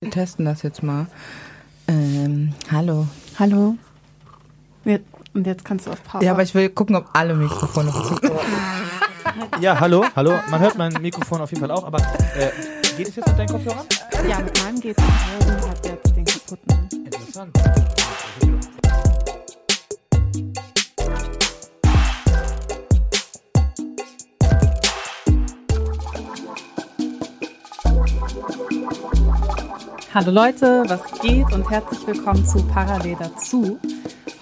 Wir testen das jetzt mal. Ähm, hallo. Hallo. Und jetzt kannst du auf Pause. Ja, aber ich will gucken, ob alle Mikrofone funktionieren. Ja, hallo, hallo. Man hört mein Mikrofon auf jeden Fall auch, aber äh, geht es jetzt mit deinen Kopfhörern? Ja, mit meinem geht's. Und hat jetzt den kaputten. Interessant. Hallo Leute, was geht und herzlich willkommen zu Parallel dazu.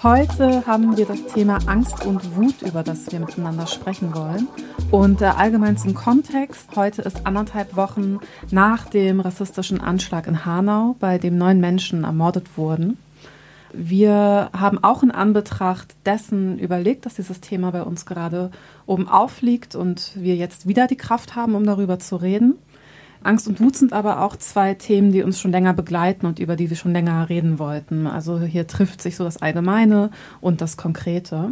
Heute haben wir das Thema Angst und Wut, über das wir miteinander sprechen wollen. Und äh, allgemein zum Kontext, heute ist anderthalb Wochen nach dem rassistischen Anschlag in Hanau, bei dem neun Menschen ermordet wurden. Wir haben auch in Anbetracht dessen überlegt, dass dieses Thema bei uns gerade oben aufliegt und wir jetzt wieder die Kraft haben, um darüber zu reden. Angst und Wut sind aber auch zwei Themen, die uns schon länger begleiten und über die wir schon länger reden wollten. Also hier trifft sich so das Allgemeine und das Konkrete.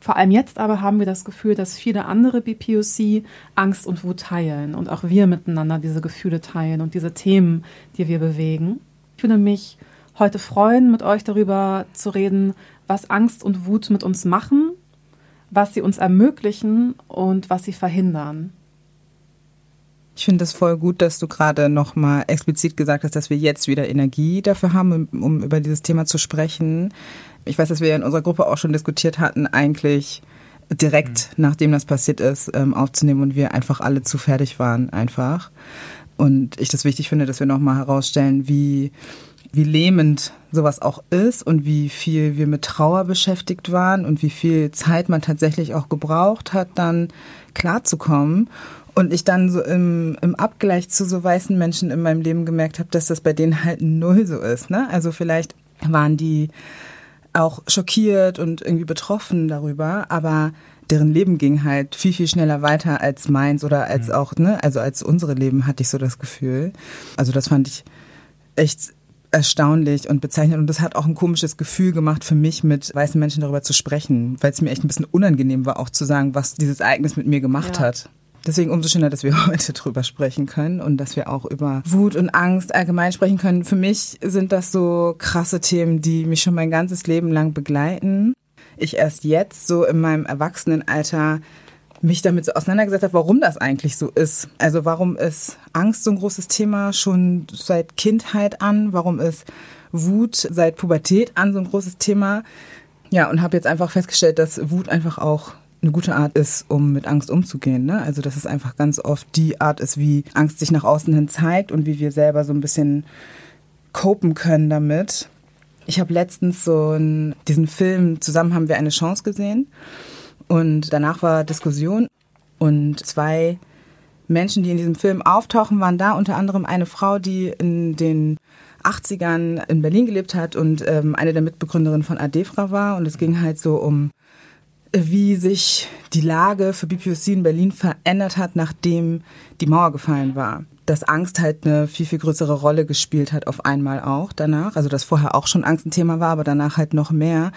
Vor allem jetzt aber haben wir das Gefühl, dass viele andere BPOC Angst und Wut teilen und auch wir miteinander diese Gefühle teilen und diese Themen, die wir bewegen. Ich würde mich heute freuen, mit euch darüber zu reden, was Angst und Wut mit uns machen, was sie uns ermöglichen und was sie verhindern. Ich finde es voll gut, dass du gerade nochmal explizit gesagt hast, dass wir jetzt wieder Energie dafür haben, um, um über dieses Thema zu sprechen. Ich weiß, dass wir in unserer Gruppe auch schon diskutiert hatten, eigentlich direkt mhm. nachdem das passiert ist, ähm, aufzunehmen und wir einfach alle zu fertig waren, einfach. Und ich das wichtig finde, dass wir nochmal herausstellen, wie, wie lähmend sowas auch ist und wie viel wir mit Trauer beschäftigt waren und wie viel Zeit man tatsächlich auch gebraucht hat, dann klarzukommen. Und ich dann so im, im Abgleich zu so weißen Menschen in meinem Leben gemerkt habe, dass das bei denen halt null so ist. Ne? Also vielleicht waren die auch schockiert und irgendwie betroffen darüber, aber deren Leben ging halt viel, viel schneller weiter als meins oder als mhm. auch, ne, also als unsere Leben hatte ich so das Gefühl. Also das fand ich echt erstaunlich und bezeichnend und das hat auch ein komisches Gefühl gemacht für mich, mit weißen Menschen darüber zu sprechen, weil es mir echt ein bisschen unangenehm war, auch zu sagen, was dieses Ereignis mit mir gemacht ja. hat. Deswegen umso schöner, dass wir heute drüber sprechen können und dass wir auch über Wut und Angst allgemein sprechen können. Für mich sind das so krasse Themen, die mich schon mein ganzes Leben lang begleiten. Ich erst jetzt so in meinem Erwachsenenalter mich damit so auseinandergesetzt habe, warum das eigentlich so ist. Also warum ist Angst so ein großes Thema schon seit Kindheit an? Warum ist Wut seit Pubertät an so ein großes Thema? Ja, und habe jetzt einfach festgestellt, dass Wut einfach auch eine gute Art ist, um mit Angst umzugehen. Ne? Also dass es einfach ganz oft die Art ist, wie Angst sich nach außen hin zeigt und wie wir selber so ein bisschen copen können damit. Ich habe letztens so einen, diesen Film Zusammen haben wir eine Chance gesehen und danach war Diskussion und zwei Menschen, die in diesem Film auftauchen, waren da, unter anderem eine Frau, die in den 80ern in Berlin gelebt hat und ähm, eine der Mitbegründerinnen von Adefra war. Und es ging halt so um wie sich die Lage für BPOC in Berlin verändert hat, nachdem die Mauer gefallen war. Dass Angst halt eine viel, viel größere Rolle gespielt hat auf einmal auch danach. Also dass vorher auch schon Angst ein Thema war, aber danach halt noch mehr.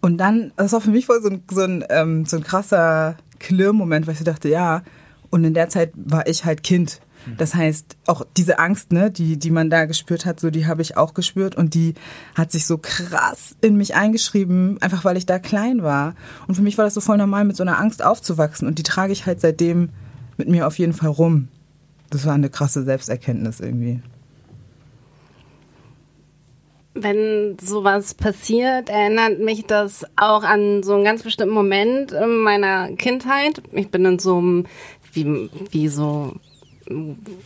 Und dann, das war für mich voll so ein, so ein, ähm, so ein krasser Klirrmoment, weil ich dachte, ja, und in der Zeit war ich halt Kind. Das heißt, auch diese Angst, ne, die, die man da gespürt hat, so die habe ich auch gespürt und die hat sich so krass in mich eingeschrieben, einfach weil ich da klein war. Und für mich war das so voll normal, mit so einer Angst aufzuwachsen und die trage ich halt seitdem mit mir auf jeden Fall rum. Das war eine krasse Selbsterkenntnis irgendwie. Wenn sowas passiert, erinnert mich das auch an so einen ganz bestimmten Moment in meiner Kindheit. Ich bin in so einem, wie, wie so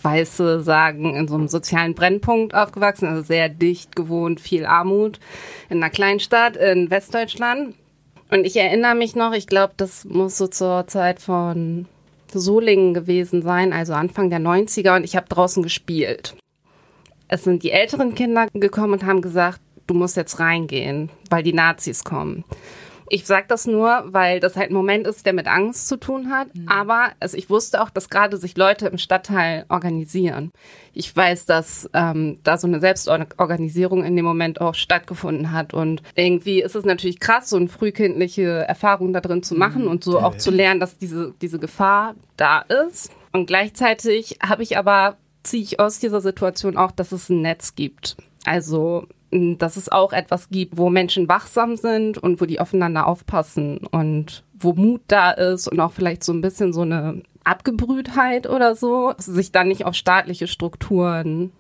Weiße sagen, in so einem sozialen Brennpunkt aufgewachsen, also sehr dicht gewohnt, viel Armut in einer Kleinstadt in Westdeutschland. Und ich erinnere mich noch, ich glaube, das muss so zur Zeit von Solingen gewesen sein, also Anfang der 90er, und ich habe draußen gespielt. Es sind die älteren Kinder gekommen und haben gesagt, du musst jetzt reingehen, weil die Nazis kommen. Ich sage das nur, weil das halt ein Moment ist, der mit Angst zu tun hat. Mhm. Aber also ich wusste auch, dass gerade sich Leute im Stadtteil organisieren. Ich weiß, dass ähm, da so eine Selbstorganisierung in dem Moment auch stattgefunden hat. Und irgendwie ist es natürlich krass, so eine frühkindliche Erfahrung da drin zu machen mhm. und so auch zu lernen, dass diese, diese Gefahr da ist. Und gleichzeitig habe ich aber ziehe ich aus dieser Situation auch, dass es ein Netz gibt. Also, dass es auch etwas gibt, wo Menschen wachsam sind und wo die aufeinander aufpassen und wo Mut da ist und auch vielleicht so ein bisschen so eine Abgebrühtheit oder so, sich dann nicht auf staatliche Strukturen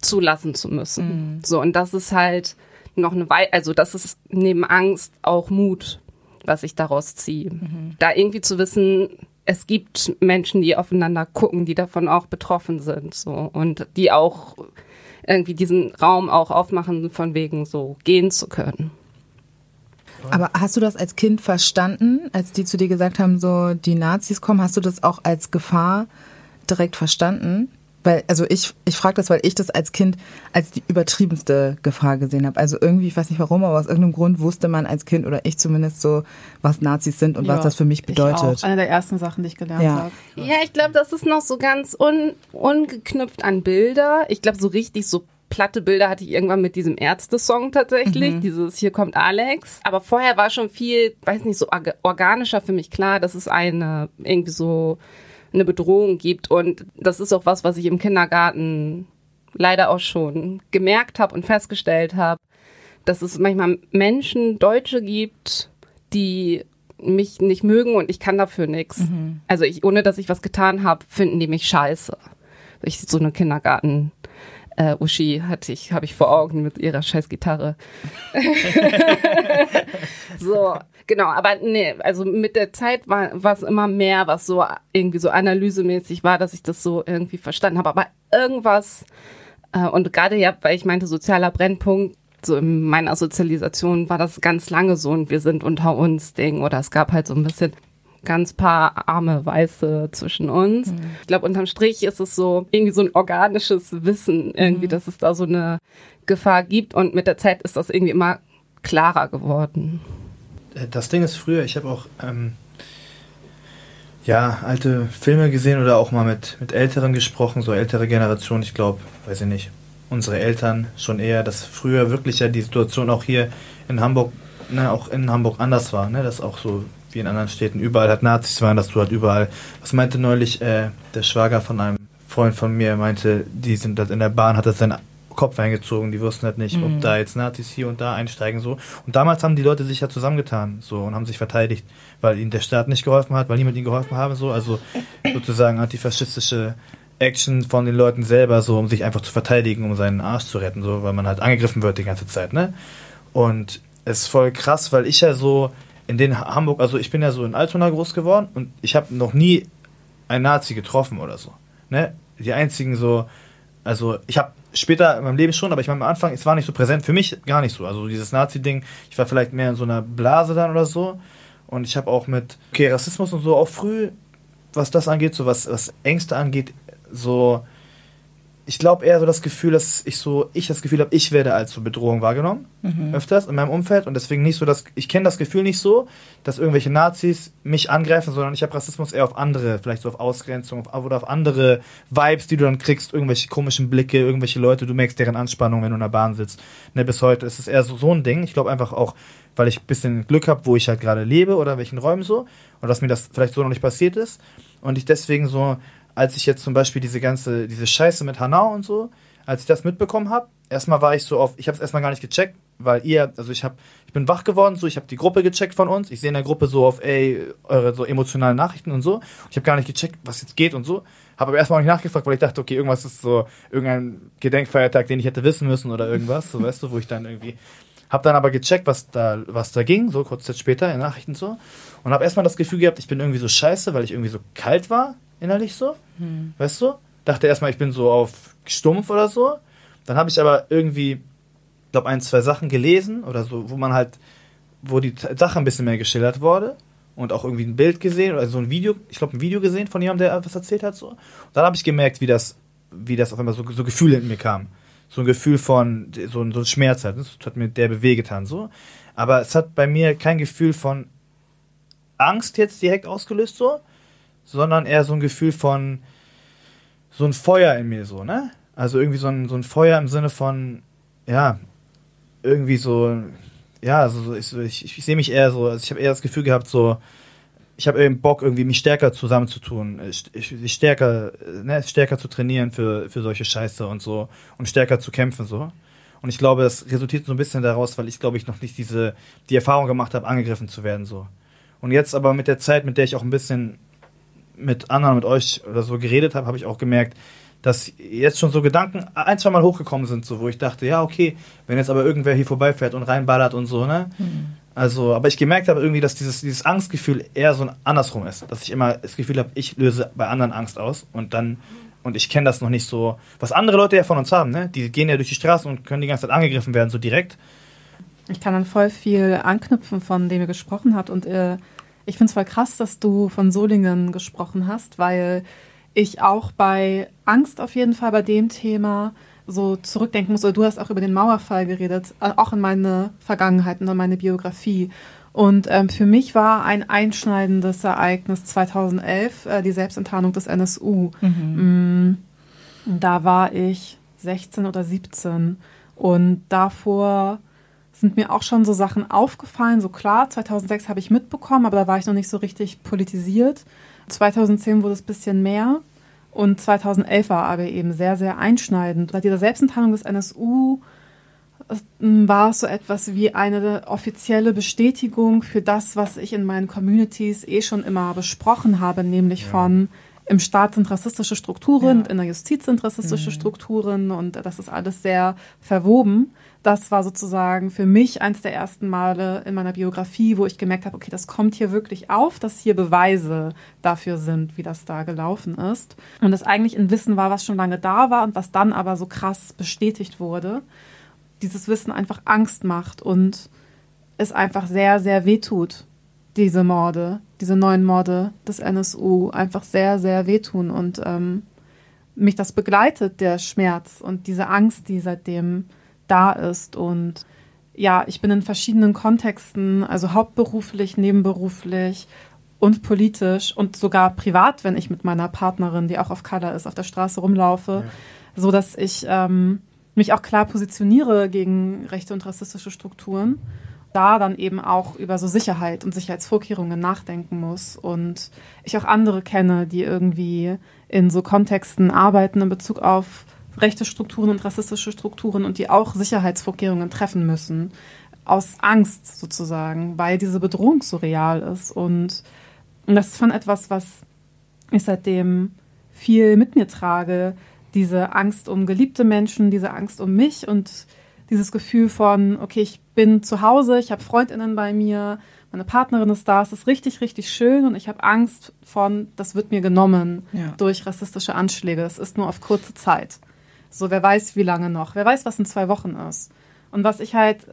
zulassen zu müssen. Mhm. So, und das ist halt noch eine Weile, also das ist neben Angst auch Mut, was ich daraus ziehe. Mhm. Da irgendwie zu wissen, es gibt Menschen, die aufeinander gucken, die davon auch betroffen sind, so, und die auch irgendwie diesen Raum auch aufmachen, von wegen so gehen zu können. Aber hast du das als Kind verstanden, als die zu dir gesagt haben, so die Nazis kommen, hast du das auch als Gefahr direkt verstanden? Weil, also ich, ich frage das, weil ich das als Kind als die übertriebenste Gefahr gesehen habe. Also irgendwie, ich weiß nicht warum, aber aus irgendeinem Grund wusste man als Kind oder ich zumindest so, was Nazis sind und ja, was das für mich bedeutet. Ich auch. Eine der ersten Sachen, die ich gelernt ja. habe. Ja, ich glaube, das ist noch so ganz un, ungeknüpft an Bilder. Ich glaube, so richtig so platte Bilder hatte ich irgendwann mit diesem Ärzte-Song tatsächlich, mhm. dieses Hier kommt Alex. Aber vorher war schon viel, weiß nicht, so organischer für mich klar, dass es eine irgendwie so eine Bedrohung gibt. Und das ist auch was, was ich im Kindergarten leider auch schon gemerkt habe und festgestellt habe, dass es manchmal Menschen, Deutsche gibt, die mich nicht mögen und ich kann dafür nichts. Mhm. Also ich, ohne dass ich was getan habe, finden die mich scheiße. Ich so eine Kindergarten äh, Uschi hatte ich, habe ich vor Augen mit ihrer scheiß Gitarre. so, genau, aber nee, also mit der Zeit war es immer mehr, was so irgendwie so analysemäßig war, dass ich das so irgendwie verstanden habe. Aber irgendwas, äh, und gerade ja, weil ich meinte, sozialer Brennpunkt, so in meiner Sozialisation war das ganz lange so und wir sind unter uns Ding oder es gab halt so ein bisschen ganz paar arme Weiße zwischen uns. Mhm. Ich glaube, unterm Strich ist es so irgendwie so ein organisches Wissen, irgendwie, mhm. dass es da so eine Gefahr gibt. Und mit der Zeit ist das irgendwie immer klarer geworden. Äh, das Ding ist früher, ich habe auch ähm, ja alte Filme gesehen oder auch mal mit, mit Älteren gesprochen, so ältere Generation, ich glaube, weiß ich nicht, unsere Eltern schon eher, dass früher wirklich ja die Situation auch hier in Hamburg, ne, auch in Hamburg anders war, ne, dass auch so wie in anderen Städten überall hat Nazis waren, dass du halt überall. Was meinte neulich äh, der Schwager von einem Freund von mir, meinte, die sind halt in der Bahn, hat das seinen Kopf eingezogen, die wussten halt nicht, mhm. ob da jetzt Nazis hier und da einsteigen so. Und damals haben die Leute sich ja zusammengetan so und haben sich verteidigt, weil ihnen der Staat nicht geholfen hat, weil niemand ihnen geholfen habe so. Also sozusagen antifaschistische Action von den Leuten selber so, um sich einfach zu verteidigen, um seinen Arsch zu retten so, weil man halt angegriffen wird die ganze Zeit, ne? Und es ist voll krass, weil ich ja so in den Hamburg, also ich bin ja so in Altona groß geworden und ich habe noch nie einen Nazi getroffen oder so. Ne? Die einzigen so, also ich habe später in meinem Leben schon, aber ich meine am Anfang, es war nicht so präsent, für mich gar nicht so. Also dieses Nazi-Ding, ich war vielleicht mehr in so einer Blase dann oder so. Und ich habe auch mit, okay, Rassismus und so auch früh, was das angeht, so was, was Ängste angeht, so ich glaube eher so das Gefühl, dass ich so, ich das Gefühl habe, ich werde als so Bedrohung wahrgenommen, mhm. öfters in meinem Umfeld und deswegen nicht so, dass ich kenne das Gefühl nicht so, dass irgendwelche Nazis mich angreifen, sondern ich habe Rassismus eher auf andere, vielleicht so auf Ausgrenzung auf, oder auf andere Vibes, die du dann kriegst, irgendwelche komischen Blicke, irgendwelche Leute, du merkst deren Anspannung, wenn du in der Bahn sitzt. Ne, bis heute ist es eher so, so ein Ding. Ich glaube einfach auch, weil ich ein bisschen Glück habe, wo ich halt gerade lebe oder in welchen Räumen so und dass mir das vielleicht so noch nicht passiert ist und ich deswegen so als ich jetzt zum Beispiel diese ganze, diese Scheiße mit Hanau und so, als ich das mitbekommen habe, erstmal war ich so auf, ich habe es erstmal gar nicht gecheckt, weil ihr, also ich habe, ich bin wach geworden, so, ich habe die Gruppe gecheckt von uns, ich sehe in der Gruppe so auf, ey, eure so emotionalen Nachrichten und so, ich habe gar nicht gecheckt, was jetzt geht und so, habe aber erstmal auch nicht nachgefragt, weil ich dachte, okay, irgendwas ist so, irgendein Gedenkfeiertag, den ich hätte wissen müssen oder irgendwas, so, weißt du, wo ich dann irgendwie, habe dann aber gecheckt, was da, was da ging, so kurz Zeit später in Nachrichten so, und habe erstmal das Gefühl gehabt, ich bin irgendwie so scheiße, weil ich irgendwie so kalt war, innerlich so. Hm. Weißt du? Dachte erstmal, ich bin so auf stumpf oder so. Dann habe ich aber irgendwie, glaube ein, zwei Sachen gelesen oder so, wo man halt, wo die Sache ein bisschen mehr geschildert wurde und auch irgendwie ein Bild gesehen oder so ein Video, ich glaube ein Video gesehen von jemandem, der etwas erzählt hat so. Und dann habe ich gemerkt, wie das, wie das auf einmal so, so Gefühle in mir kam. So ein Gefühl von, so, ein, so ein Schmerz halt. Das hat mir der Beweh getan so. Aber es hat bei mir kein Gefühl von Angst jetzt direkt ausgelöst so, sondern eher so ein Gefühl von so ein Feuer in mir so, ne? Also irgendwie so ein, so ein Feuer im Sinne von, ja, irgendwie so, ja, also ich, ich, ich sehe mich eher so, also ich habe eher das Gefühl gehabt, so, ich habe eben Bock, irgendwie mich stärker zusammenzutun, stärker, ne, stärker zu trainieren für, für solche Scheiße und so und stärker zu kämpfen so. Und ich glaube, das resultiert so ein bisschen daraus, weil ich glaube ich noch nicht diese die Erfahrung gemacht habe, angegriffen zu werden so. Und jetzt aber mit der Zeit, mit der ich auch ein bisschen mit anderen, mit euch oder so geredet habe, habe ich auch gemerkt, dass jetzt schon so Gedanken ein, zwei Mal hochgekommen sind, so wo ich dachte, ja okay, wenn jetzt aber irgendwer hier vorbeifährt und reinballert und so, ne? Mhm also, aber ich gemerkt habe irgendwie, dass dieses, dieses Angstgefühl eher so ein andersrum ist. Dass ich immer das Gefühl habe, ich löse bei anderen Angst aus und dann, und ich kenne das noch nicht so, was andere Leute ja von uns haben, ne? Die gehen ja durch die Straßen und können die ganze Zeit angegriffen werden, so direkt. Ich kann dann voll viel anknüpfen, von dem ihr gesprochen habt. Und äh, ich finde es voll krass, dass du von Solingen gesprochen hast, weil ich auch bei Angst auf jeden Fall bei dem Thema so zurückdenken muss, oder du hast auch über den Mauerfall geredet, äh, auch in meine Vergangenheit und in meine Biografie. Und ähm, für mich war ein einschneidendes Ereignis 2011 äh, die Selbstenttarnung des NSU. Mhm. Mm, da war ich 16 oder 17 und davor sind mir auch schon so Sachen aufgefallen. So klar, 2006 habe ich mitbekommen, aber da war ich noch nicht so richtig politisiert. 2010 wurde es ein bisschen mehr. Und 2011 war aber eben sehr, sehr einschneidend. Bei dieser Selbstenttarnung des NSU ähm, war es so etwas wie eine offizielle Bestätigung für das, was ich in meinen Communities eh schon immer besprochen habe, nämlich ja. von im Staat sind rassistische Strukturen, ja. in der Justiz sind rassistische mhm. Strukturen und das ist alles sehr verwoben das war sozusagen für mich eins der ersten Male in meiner Biografie, wo ich gemerkt habe, okay, das kommt hier wirklich auf, dass hier Beweise dafür sind, wie das da gelaufen ist. Und das eigentlich ein Wissen war, was schon lange da war und was dann aber so krass bestätigt wurde. Dieses Wissen einfach Angst macht und es einfach sehr, sehr wehtut, diese Morde, diese neuen Morde des NSU einfach sehr, sehr wehtun und ähm, mich das begleitet, der Schmerz und diese Angst, die seitdem da ist. Und ja, ich bin in verschiedenen Kontexten, also hauptberuflich, nebenberuflich und politisch und sogar privat, wenn ich mit meiner Partnerin, die auch auf Color ist, auf der Straße rumlaufe, ja. so dass ich ähm, mich auch klar positioniere gegen rechte und rassistische Strukturen. Da dann eben auch über so Sicherheit und Sicherheitsvorkehrungen nachdenken muss. Und ich auch andere kenne, die irgendwie in so Kontexten arbeiten in Bezug auf rechte Strukturen und rassistische Strukturen und die auch Sicherheitsvorkehrungen treffen müssen. Aus Angst sozusagen, weil diese Bedrohung so real ist. Und, das ist von etwas, was ich seitdem viel mit mir trage. Diese Angst um geliebte Menschen, diese Angst um mich und dieses Gefühl von, okay, ich bin zu Hause, ich habe Freundinnen bei mir, meine Partnerin ist da, es ist richtig, richtig schön und ich habe Angst von, das wird mir genommen ja. durch rassistische Anschläge. Es ist nur auf kurze Zeit. So, wer weiß, wie lange noch. Wer weiß, was in zwei Wochen ist. Und was ich halt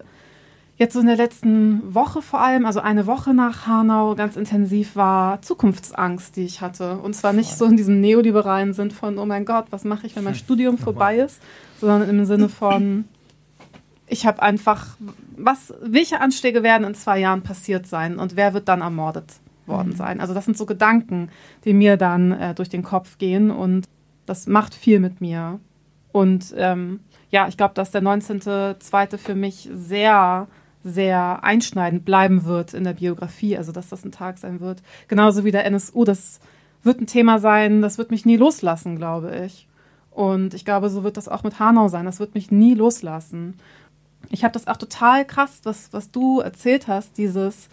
jetzt so in der letzten Woche vor allem, also eine Woche nach Hanau ganz intensiv war, Zukunftsangst, die ich hatte. Und zwar nicht so in diesem neoliberalen Sinn von, oh mein Gott, was mache ich, wenn mein Studium vorbei ist, sondern im Sinne von, ich habe einfach, was, welche Anschläge werden in zwei Jahren passiert sein und wer wird dann ermordet worden mhm. sein? Also das sind so Gedanken, die mir dann äh, durch den Kopf gehen und das macht viel mit mir. Und ähm, ja, ich glaube, dass der 19.2. für mich sehr, sehr einschneidend bleiben wird in der Biografie. Also, dass das ein Tag sein wird. Genauso wie der NSU. Das wird ein Thema sein, das wird mich nie loslassen, glaube ich. Und ich glaube, so wird das auch mit Hanau sein. Das wird mich nie loslassen. Ich habe das auch total krass, was, was du erzählt hast, dieses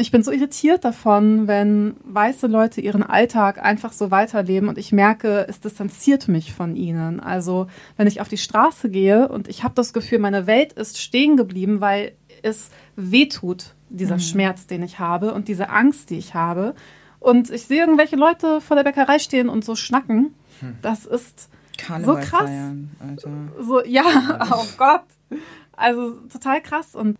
ich bin so irritiert davon, wenn weiße Leute ihren Alltag einfach so weiterleben und ich merke, es distanziert mich von ihnen. Also wenn ich auf die Straße gehe und ich habe das Gefühl, meine Welt ist stehen geblieben, weil es wehtut, dieser mhm. Schmerz, den ich habe und diese Angst, die ich habe. Und ich sehe irgendwelche Leute vor der Bäckerei stehen und so schnacken. Hm. Das ist Karneval so krass. Feiern, so, ja, oh Gott. Also total krass. Und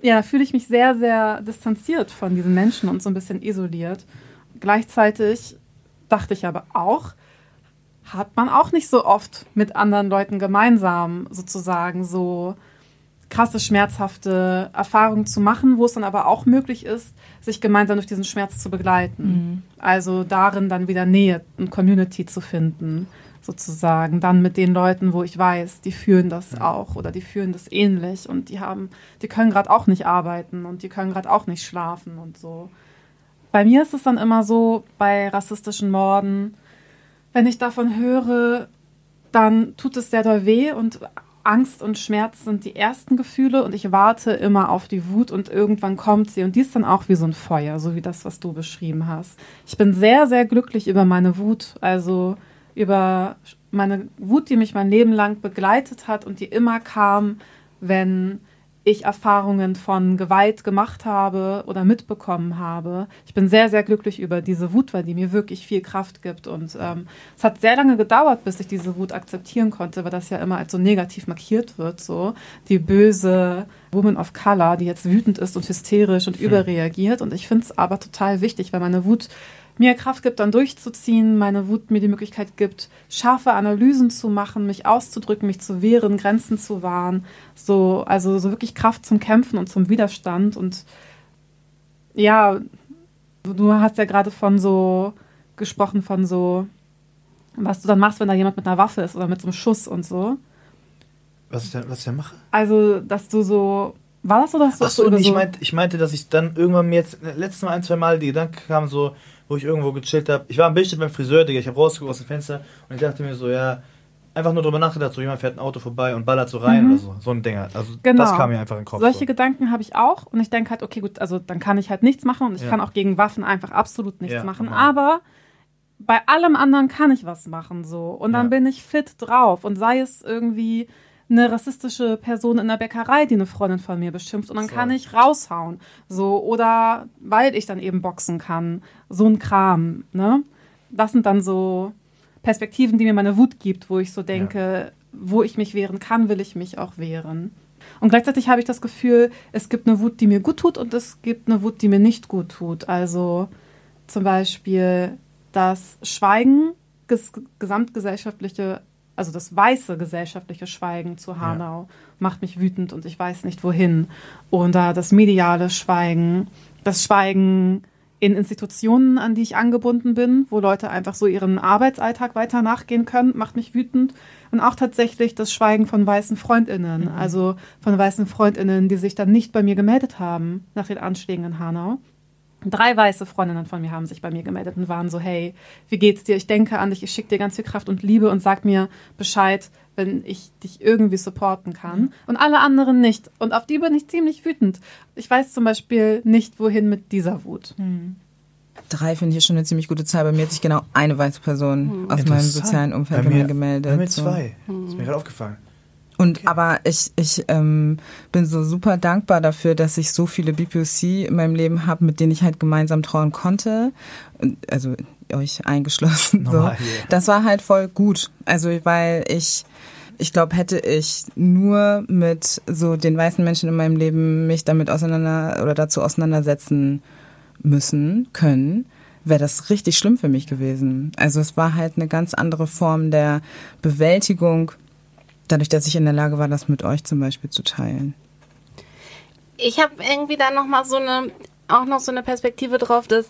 ja, fühle ich mich sehr, sehr distanziert von diesen Menschen und so ein bisschen isoliert. Gleichzeitig dachte ich aber auch, hat man auch nicht so oft mit anderen Leuten gemeinsam sozusagen so krasse, schmerzhafte Erfahrungen zu machen, wo es dann aber auch möglich ist, sich gemeinsam durch diesen Schmerz zu begleiten. Mhm. Also darin dann wieder Nähe und Community zu finden sozusagen. Dann mit den Leuten, wo ich weiß, die fühlen das auch oder die fühlen das ähnlich und die haben, die können gerade auch nicht arbeiten und die können gerade auch nicht schlafen und so. bei mir ist es dann immer so, bei rassistischen Morden, wenn ich davon höre, dann tut es sehr doll weh und Angst und Schmerz sind die ersten Gefühle und ich warte immer auf die Wut und irgendwann kommt sie und die ist dann auch wie so ein Feuer, so wie das, was du beschrieben hast. Ich bin sehr, sehr glücklich über meine Wut, also über meine Wut, die mich mein Leben lang begleitet hat und die immer kam, wenn ich Erfahrungen von Gewalt gemacht habe oder mitbekommen habe. Ich bin sehr, sehr glücklich über diese Wut, weil die mir wirklich viel Kraft gibt. Und ähm, es hat sehr lange gedauert, bis ich diese Wut akzeptieren konnte, weil das ja immer als so negativ markiert wird. So die böse Woman of Color, die jetzt wütend ist und hysterisch und hm. überreagiert. Und ich finde es aber total wichtig, weil meine Wut mir Kraft gibt, dann durchzuziehen, meine Wut mir die Möglichkeit gibt, scharfe Analysen zu machen, mich auszudrücken, mich zu wehren, Grenzen zu wahren. So, also so wirklich Kraft zum Kämpfen und zum Widerstand. Und ja, du hast ja gerade von so gesprochen, von so, was du dann machst, wenn da jemand mit einer Waffe ist oder mit so einem Schuss und so. Was ich dann, was ich dann mache? Also, dass du so war das so, dass du Ach so, nee, so ich, meinte, ich meinte, dass ich dann irgendwann mir jetzt letztes Mal ein, zwei Mal die Gedanken kam, so, wo ich irgendwo gechillt habe. Ich war am Bildschirm beim Friseur, Digga. Ich habe rausgeguckt aus dem Fenster und ich dachte mir so, ja, einfach nur drüber nachgedacht, so jemand fährt ein Auto vorbei und ballert so rein mhm. oder so. So ein Ding. Also genau. das kam mir einfach in den Kopf. Solche so. Gedanken habe ich auch und ich denke halt, okay, gut, also dann kann ich halt nichts machen und ich ja. kann auch gegen Waffen einfach absolut nichts ja, machen. Normal. Aber bei allem anderen kann ich was machen so und dann ja. bin ich fit drauf und sei es irgendwie eine rassistische Person in der Bäckerei, die eine Freundin von mir beschimpft und dann so. kann ich raushauen. So, oder weil ich dann eben boxen kann. So ein Kram, ne? Das sind dann so Perspektiven, die mir meine Wut gibt, wo ich so denke, ja. wo ich mich wehren kann, will ich mich auch wehren. Und gleichzeitig habe ich das Gefühl, es gibt eine Wut, die mir gut tut und es gibt eine Wut, die mir nicht gut tut. Also zum Beispiel das Schweigen, das gesamtgesellschaftliche also das weiße gesellschaftliche Schweigen zu Hanau ja. macht mich wütend und ich weiß nicht wohin. Oder das mediale Schweigen, das Schweigen in Institutionen, an die ich angebunden bin, wo Leute einfach so ihren Arbeitsalltag weiter nachgehen können, macht mich wütend. Und auch tatsächlich das Schweigen von weißen Freundinnen, mhm. also von weißen Freundinnen, die sich dann nicht bei mir gemeldet haben nach den Anschlägen in Hanau. Drei weiße Freundinnen von mir haben sich bei mir gemeldet und waren so, hey, wie geht's dir? Ich denke an dich, ich schicke dir ganz viel Kraft und Liebe und sag mir Bescheid, wenn ich dich irgendwie supporten kann. Und alle anderen nicht. Und auf die bin ich ziemlich wütend. Ich weiß zum Beispiel nicht, wohin mit dieser Wut. Mhm. Drei finde ich schon eine ziemlich gute Zahl. Bei mir hat sich genau eine weiße Person mhm. aus meinem sozialen Umfeld bei mir, gemeldet. Bei mir zwei. So. Das ist mir gerade aufgefallen. Und okay. aber ich, ich ähm, bin so super dankbar dafür, dass ich so viele BPOC in meinem Leben habe, mit denen ich halt gemeinsam trauen konnte. Also euch eingeschlossen. So. Normal, yeah. Das war halt voll gut. Also weil ich ich glaube, hätte ich nur mit so den weißen Menschen in meinem Leben mich damit auseinander oder dazu auseinandersetzen müssen können, wäre das richtig schlimm für mich gewesen. Also es war halt eine ganz andere Form der Bewältigung dadurch, dass ich in der Lage war, das mit euch zum Beispiel zu teilen? Ich habe irgendwie da noch mal so eine, auch noch so eine Perspektive drauf, dass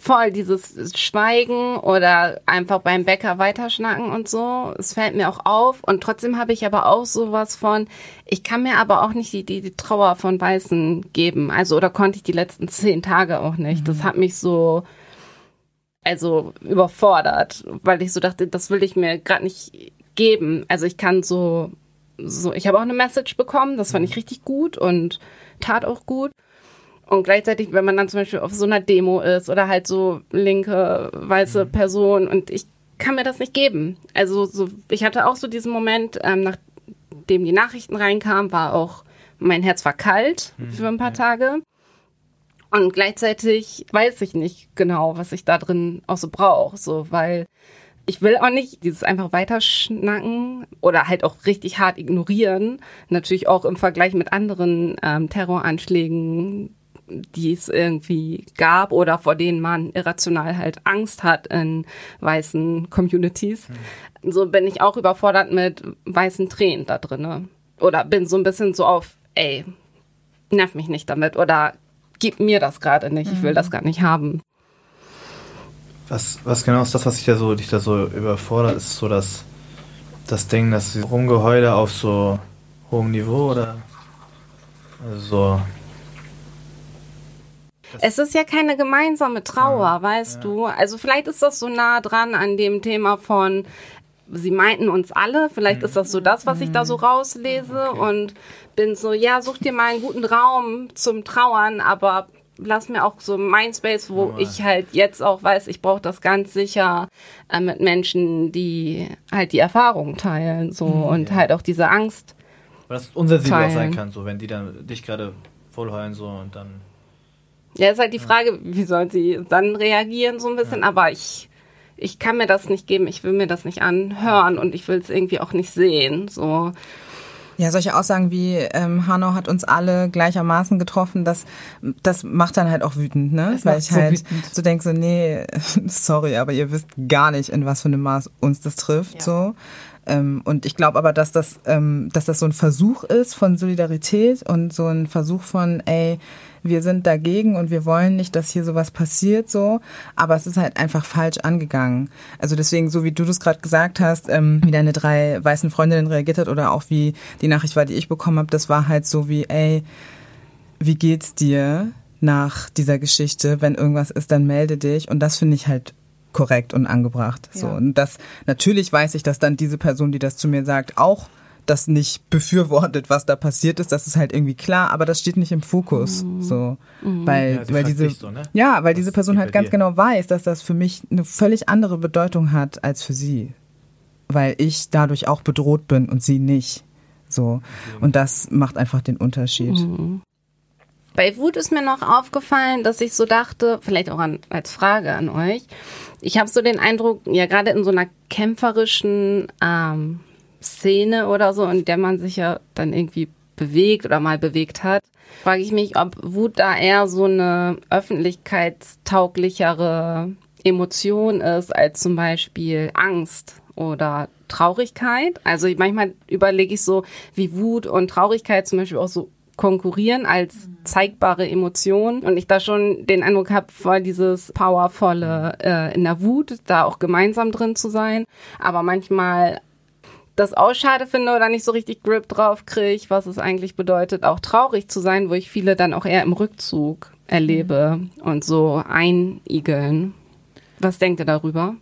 voll dieses Schweigen oder einfach beim Bäcker weiterschnacken und so. Es fällt mir auch auf. Und trotzdem habe ich aber auch sowas von, ich kann mir aber auch nicht die, die, die Trauer von Weißen geben. Also, oder konnte ich die letzten zehn Tage auch nicht. Mhm. Das hat mich so, also überfordert, weil ich so dachte, das will ich mir gerade nicht geben. Also ich kann so, so ich habe auch eine Message bekommen, das fand ich richtig gut und tat auch gut. Und gleichzeitig, wenn man dann zum Beispiel auf so einer Demo ist oder halt so linke, weiße mhm. Person und ich kann mir das nicht geben. Also so, ich hatte auch so diesen Moment, ähm, nachdem die Nachrichten reinkamen, war auch mein Herz war kalt mhm. für ein paar Tage. Und gleichzeitig weiß ich nicht genau, was ich da drin auch so brauche, so, weil ich will auch nicht dieses einfach weiterschnacken oder halt auch richtig hart ignorieren. Natürlich auch im Vergleich mit anderen ähm, Terroranschlägen, die es irgendwie gab oder vor denen man irrational halt Angst hat in weißen Communities. Mhm. So bin ich auch überfordert mit weißen Tränen da drinne. Oder bin so ein bisschen so auf, ey, nerv mich nicht damit oder gib mir das gerade nicht, ich will das gar nicht haben. Was, was genau ist das, was dich da so, dich da so überfordert, ist so das, das Ding, das Rumgeheule auf so hohem Niveau oder also es ist ja keine gemeinsame Trauer, ja, weißt ja. du? Also vielleicht ist das so nah dran an dem Thema von, sie meinten uns alle, vielleicht ist das so das, was ich da so mhm. rauslese okay. und bin so, ja, such dir mal einen guten Raum zum Trauern, aber lass mir auch so mein Space, wo oh ich halt jetzt auch weiß, ich brauche das ganz sicher äh, mit Menschen, die halt die Erfahrung teilen so mhm, und ja. halt auch diese Angst. Weil das unsensibel auch sein kann, so wenn die dann dich gerade vollheulen so und dann. Ja, ist halt die Frage, wie sollen sie dann reagieren so ein bisschen, ja. aber ich ich kann mir das nicht geben, ich will mir das nicht anhören und ich will es irgendwie auch nicht sehen so. Ja, solche Aussagen wie ähm, Hanau hat uns alle gleichermaßen getroffen, das, das macht dann halt auch wütend, ne? Das Weil ich halt so, so denke so, nee, sorry, aber ihr wisst gar nicht, in was für einem Maß uns das trifft. Ja. so. Ähm, und ich glaube aber, dass das, ähm, dass das so ein Versuch ist von Solidarität und so ein Versuch von, ey, wir sind dagegen und wir wollen nicht, dass hier sowas passiert, so. Aber es ist halt einfach falsch angegangen. Also deswegen, so wie du das gerade gesagt hast, ähm, wie deine drei weißen Freundinnen reagiert hat oder auch wie die Nachricht war, die ich bekommen habe, das war halt so wie, ey, wie geht's dir nach dieser Geschichte? Wenn irgendwas ist, dann melde dich. Und das finde ich halt korrekt und angebracht. Ja. So. Und das, natürlich weiß ich, dass dann diese Person, die das zu mir sagt, auch das nicht befürwortet, was da passiert ist. Das ist halt irgendwie klar, aber das steht nicht im Fokus. Mhm. So, mhm. weil, ja, weil diese, so, ne? ja, weil was diese Person halt ganz dir? genau weiß, dass das für mich eine völlig andere Bedeutung hat als für sie, weil ich dadurch auch bedroht bin und sie nicht. So und das macht einfach den Unterschied. Mhm. Bei Wut ist mir noch aufgefallen, dass ich so dachte, vielleicht auch an, als Frage an euch. Ich habe so den Eindruck, ja gerade in so einer kämpferischen ähm, Szene oder so, in der man sich ja dann irgendwie bewegt oder mal bewegt hat, frage ich mich, ob Wut da eher so eine öffentlichkeitstauglichere Emotion ist als zum Beispiel Angst oder Traurigkeit. Also manchmal überlege ich so, wie Wut und Traurigkeit zum Beispiel auch so konkurrieren als zeigbare Emotion und ich da schon den Eindruck habe, voll dieses powervolle äh, in der Wut, da auch gemeinsam drin zu sein, aber manchmal das auch schade finde oder nicht so richtig Grip drauf kriege, was es eigentlich bedeutet, auch traurig zu sein, wo ich viele dann auch eher im Rückzug erlebe mhm. und so einigeln. Was denkt ihr darüber?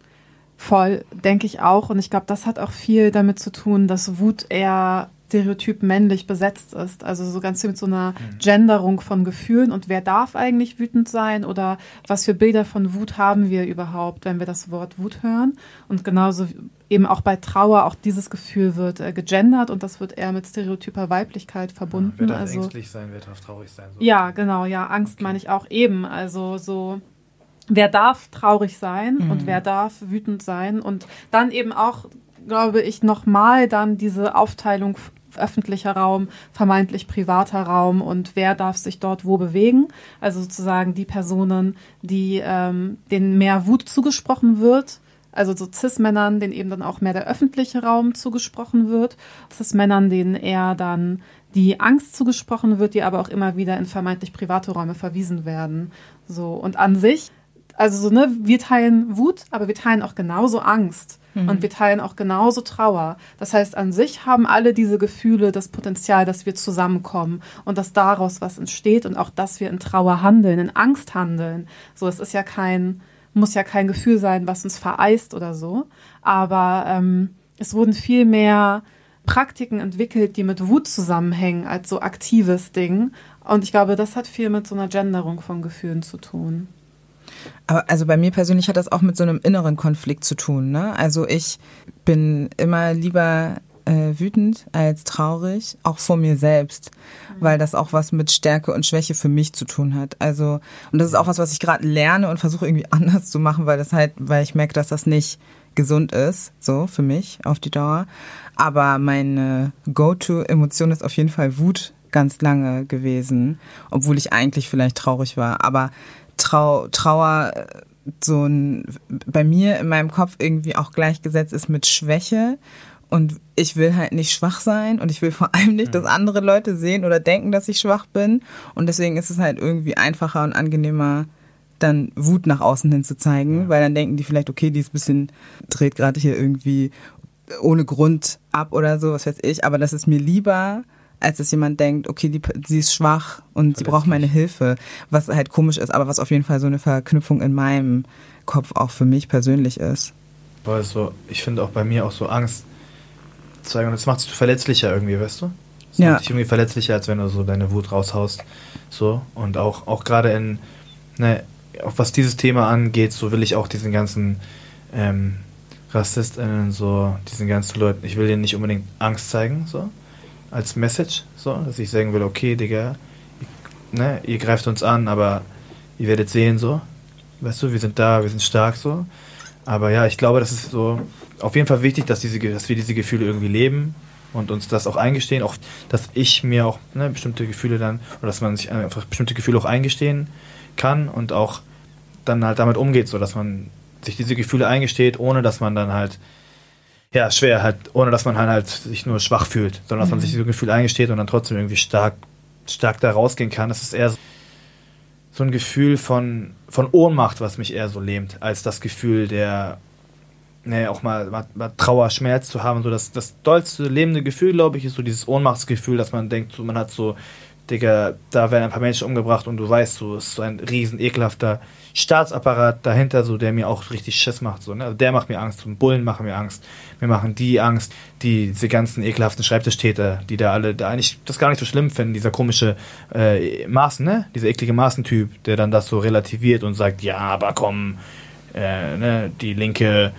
Voll, denke ich auch. Und ich glaube, das hat auch viel damit zu tun, dass Wut eher stereotyp männlich besetzt ist. Also so ganz viel mit so einer mhm. Genderung von Gefühlen und wer darf eigentlich wütend sein oder was für Bilder von Wut haben wir überhaupt, wenn wir das Wort Wut hören. Und genauso eben auch bei Trauer, auch dieses Gefühl wird äh, gegendert und das wird eher mit stereotyper Weiblichkeit verbunden. Ja, wer darf also, ängstlich sein, wer darf traurig sein. So. Ja, genau, ja, Angst okay. meine ich auch eben. Also so wer darf traurig sein mhm. und wer darf wütend sein und dann eben auch glaube ich, nochmal dann diese Aufteilung öffentlicher Raum, vermeintlich privater Raum und wer darf sich dort wo bewegen. Also sozusagen die Personen, die ähm, denen mehr Wut zugesprochen wird, also so Cis-Männern, denen eben dann auch mehr der öffentliche Raum zugesprochen wird, Cis-Männern, denen eher dann die Angst zugesprochen wird, die aber auch immer wieder in vermeintlich private Räume verwiesen werden. So und an sich, also so ne, wir teilen Wut, aber wir teilen auch genauso Angst. Mhm. Und wir teilen auch genauso Trauer. Das heißt, an sich haben alle diese Gefühle das Potenzial, dass wir zusammenkommen und dass daraus was entsteht und auch, dass wir in Trauer handeln, in Angst handeln. So, es ist ja kein, muss ja kein Gefühl sein, was uns vereist oder so. Aber ähm, es wurden viel mehr Praktiken entwickelt, die mit Wut zusammenhängen, als so aktives Ding. Und ich glaube, das hat viel mit so einer Genderung von Gefühlen zu tun. Aber also bei mir persönlich hat das auch mit so einem inneren Konflikt zu tun. Ne? Also ich bin immer lieber äh, wütend als traurig, auch vor mir selbst, mhm. weil das auch was mit Stärke und Schwäche für mich zu tun hat. Also und das ist auch was, was ich gerade lerne und versuche irgendwie anders zu machen, weil das halt, weil ich merke, dass das nicht gesund ist, so für mich auf die Dauer. Aber meine Go-to-Emotion ist auf jeden Fall Wut ganz lange gewesen, obwohl ich eigentlich vielleicht traurig war. Aber Trau Trauer so ein, bei mir in meinem Kopf irgendwie auch gleichgesetzt ist mit Schwäche. Und ich will halt nicht schwach sein und ich will vor allem nicht, dass mhm. andere Leute sehen oder denken, dass ich schwach bin. Und deswegen ist es halt irgendwie einfacher und angenehmer, dann Wut nach außen hin zu zeigen, ja. weil dann denken die vielleicht, okay, die ist ein bisschen, dreht gerade hier irgendwie ohne Grund ab oder so, was weiß ich. Aber das ist mir lieber, als dass jemand denkt, okay, die, sie ist schwach und sie braucht meine Hilfe, was halt komisch ist, aber was auf jeden Fall so eine Verknüpfung in meinem Kopf auch für mich persönlich ist. Boah, so, ich finde auch bei mir auch so Angst zeigen, das macht dich verletzlicher irgendwie, weißt du? Das Ja. macht dich irgendwie verletzlicher, als wenn du so deine Wut raushaust. So, und auch, auch gerade in, ne, auch was dieses Thema angeht, so will ich auch diesen ganzen ähm, RassistInnen, so, diesen ganzen Leuten, ich will denen nicht unbedingt Angst zeigen, so, als Message, so, dass ich sagen will, okay, Digga, ne, ihr greift uns an, aber ihr werdet sehen, so, weißt du, wir sind da, wir sind stark, so. Aber ja, ich glaube, das ist so auf jeden Fall wichtig, dass, diese, dass wir diese Gefühle irgendwie leben und uns das auch eingestehen, auch dass ich mir auch ne, bestimmte Gefühle dann, oder dass man sich einfach bestimmte Gefühle auch eingestehen kann und auch dann halt damit umgeht, so dass man sich diese Gefühle eingesteht, ohne dass man dann halt, ja, schwer halt, ohne dass man halt, halt sich nur schwach fühlt, sondern dass man sich diese Gefühle eingesteht und dann trotzdem irgendwie stark, stark da rausgehen kann. Das ist eher so, so ein Gefühl von, von Ohnmacht, was mich eher so lähmt, als das Gefühl der, ne, auch mal, mal, mal Trauer, Schmerz zu haben. So das, das dollste lebende Gefühl, glaube ich, ist so dieses Ohnmachtsgefühl, dass man denkt, so, man hat so, Digga, da werden ein paar Menschen umgebracht und du weißt, so, ist so ein riesen ekelhafter Staatsapparat dahinter, so, der mir auch richtig Schiss macht. So, ne? also der macht mir Angst, und Bullen machen mir Angst. Mir machen die Angst, die, diese ganzen ekelhaften Schreibtischtäter, die da alle, da eigentlich das gar nicht so schlimm finden, dieser komische äh, Maßen, ne? Dieser eklige Maßentyp, der dann das so relativiert und sagt, ja, aber komm, äh, ne, die linke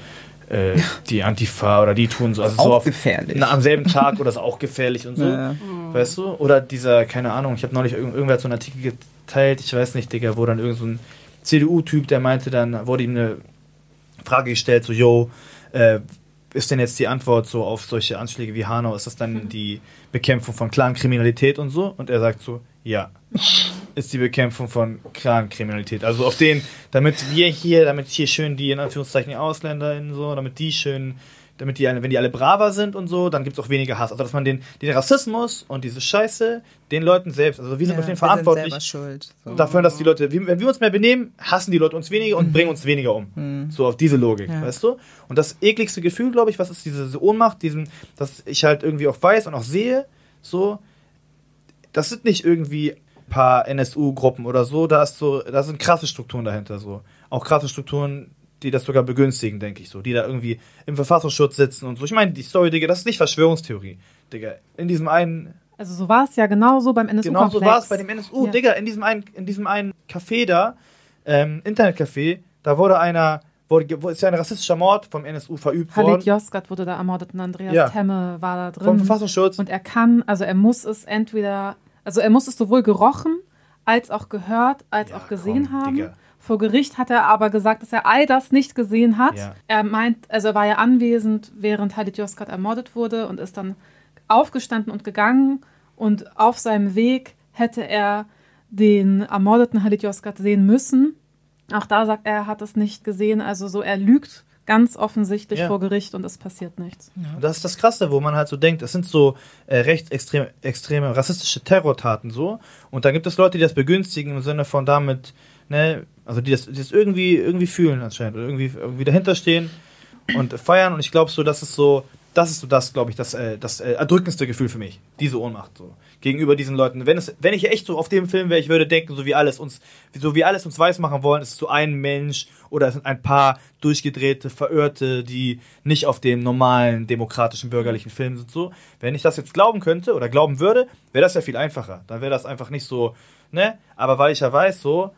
äh, die Antifa oder die tun so. Also so Auch auf, gefährlich. Na, am selben Tag oder ist auch gefährlich und so. Ja. Weißt du? Oder dieser, keine Ahnung, ich habe neulich irgend, irgendwer hat so einen Artikel geteilt, ich weiß nicht, Digga, wo dann irgend so ein CDU-Typ, der meinte dann, wurde ihm eine Frage gestellt, so, yo, äh, ist denn jetzt die Antwort so auf solche Anschläge wie Hanau, ist das dann die Bekämpfung von Clankriminalität und so? Und er sagt so, ja. Ist die Bekämpfung von Clankriminalität. Also auf den, damit wir hier, damit hier schön die in Anführungszeichen AusländerInnen so, damit die schön, damit die alle, wenn die alle braver sind und so, dann gibt es auch weniger Hass. Also dass man den, den Rassismus und diese Scheiße den Leuten selbst, also wir sind Ja, auf den verantwortlich schuld. So. dafür, dass die Leute, wenn wir uns mehr benehmen, hassen die Leute uns weniger und bringen uns weniger um. So auf diese Logik, Ja. weißt du? Und das ekligste Gefühl, glaube ich, was ist diese, diese Ohnmacht, diesen, dass ich halt irgendwie auch weiß und auch sehe, so, das sind nicht irgendwie paar NSU-Gruppen oder so, da ist so, da sind krasse Strukturen dahinter, so. Auch krasse Strukturen, die das sogar begünstigen, denke ich so, die da irgendwie im Verfassungsschutz sitzen und so. Ich meine, die Story, Digga, das ist nicht Verschwörungstheorie, Digga. In diesem einen Also so war es ja genauso beim NSU-Komplex. Genau so war es bei dem NSU. Ja. Digga, in diesem einen, in diesem einen Café da, ähm, Internetcafé, da wurde einer, wurde, wo ist ja ein rassistischer Mord vom NSU verübt Khalid worden. Yozgat wurde da ermordet und Andreas Ja. Temme war da Vom drin. Verfassungsschutz. Und er kann, also er muss es entweder, also er muss es sowohl gerochen, als auch gehört, als Ja, auch gesehen komm, haben. Digga. Vor Gericht hat er aber gesagt, dass er all das nicht gesehen hat. Ja. Er meint, also er war ja anwesend, während Khalid Yozgat ermordet wurde und ist dann aufgestanden und gegangen und auf seinem Weg hätte er den ermordeten Khalid Yozgat sehen müssen. Auch da sagt er, er hat es nicht gesehen. Also so, er lügt ganz offensichtlich Ja. vor Gericht und es passiert nichts. Und das ist das Krasse, wo man halt so denkt, es sind so äh, rechtsextreme extreme rassistische Terrortaten so. Und da gibt es Leute, die das begünstigen im Sinne von damit, ne, also die das, die das irgendwie, irgendwie fühlen anscheinend oder irgendwie, irgendwie dahinter stehen und feiern. Und ich glaube so, das ist so, das ist so das, glaube ich, das, äh, das äh, erdrückendste Gefühl für mich. Diese Ohnmacht so. Gegenüber diesen Leuten. Wenn, es, wenn ich echt so auf dem Film wäre, ich würde denken, so wie alles uns, so wie alles uns weiß machen wollen, ist es so ein Mensch oder es sind ein paar durchgedrehte, Verirrte, die nicht auf dem normalen, demokratischen, bürgerlichen Film sind. So. Wenn ich das jetzt glauben könnte oder glauben würde, wäre das ja viel einfacher. Dann wäre das einfach nicht so, ne? Aber weil ich ja weiß, so,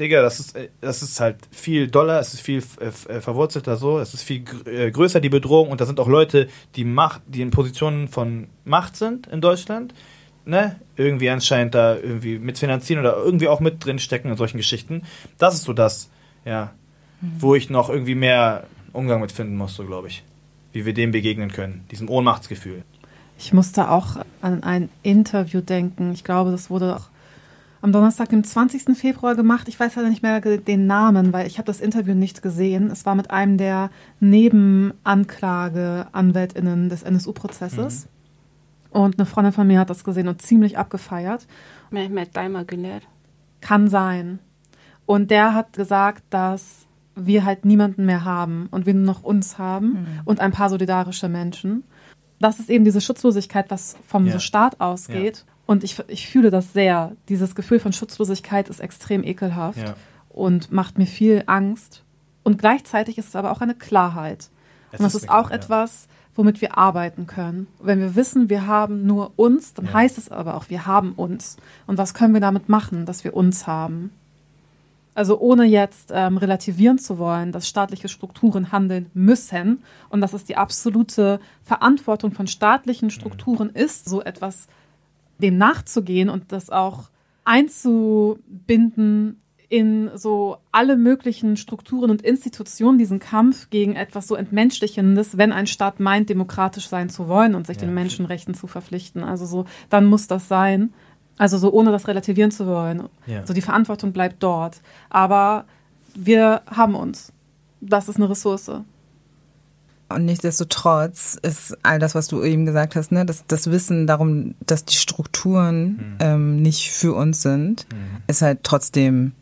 Digga, das ist, äh, das ist halt viel doller, es ist viel äh, äh, verwurzelter so, es ist viel gr äh, größer die Bedrohung und da sind auch Leute, die Macht, die in Positionen von Macht sind in Deutschland, ne, irgendwie anscheinend da irgendwie mitfinanzieren oder irgendwie auch mit drin stecken in solchen Geschichten. Das ist so das, ja, wo ich noch irgendwie mehr Umgang mit finden muss, so glaube ich. Wie wir dem begegnen können, diesem Ohnmachtsgefühl. Ich musste auch an ein Interview denken. Ich glaube, das wurde auch am Donnerstag, dem 20. Februar gemacht. Ich weiß leider nicht mehr den Namen, weil ich habe das Interview nicht gesehen. Es war mit einem der Nebenanklage-AnwältInnen des NSU-Prozesses. Und eine Freundin von mir hat das gesehen und ziemlich abgefeiert. Mehmet Daimer gelehrt. Kann sein. Und der hat gesagt, dass wir halt niemanden mehr haben und wir nur noch uns haben und ein paar solidarische Menschen. das ist eben diese Schutzlosigkeit, was vom Ja. Staat ausgeht. Und ich, ich fühle das sehr. Dieses Gefühl von Schutzlosigkeit ist extrem ekelhaft Ja. und macht mir viel Angst. Und gleichzeitig ist es aber auch eine Klarheit. Es und das ist ist auch Klarheit, etwas, womit wir arbeiten können. Wenn wir wissen, wir haben nur uns, dann Ja. heißt es aber auch, wir haben uns. Und was können wir damit machen, dass wir uns haben? Also ohne jetzt ähm, relativieren zu wollen, dass staatliche Strukturen handeln müssen und dass es die absolute Verantwortung von staatlichen Strukturen ist, so etwas dem nachzugehen und das auch einzubinden in so alle möglichen Strukturen und Institutionen, diesen Kampf gegen etwas so Entmenschlichendes, wenn ein Staat meint, demokratisch sein zu wollen und sich Ja. den Menschenrechten zu verpflichten. Also so, dann muss das sein. Also so ohne das relativieren zu wollen. Ja. So die Verantwortung bleibt dort. Aber wir haben uns. Das ist eine Ressource. Und nichtsdestotrotz ist all das, was du eben gesagt hast, ne, das, das Wissen darum, dass die Strukturen ähm, nicht für uns sind, ist halt trotzdem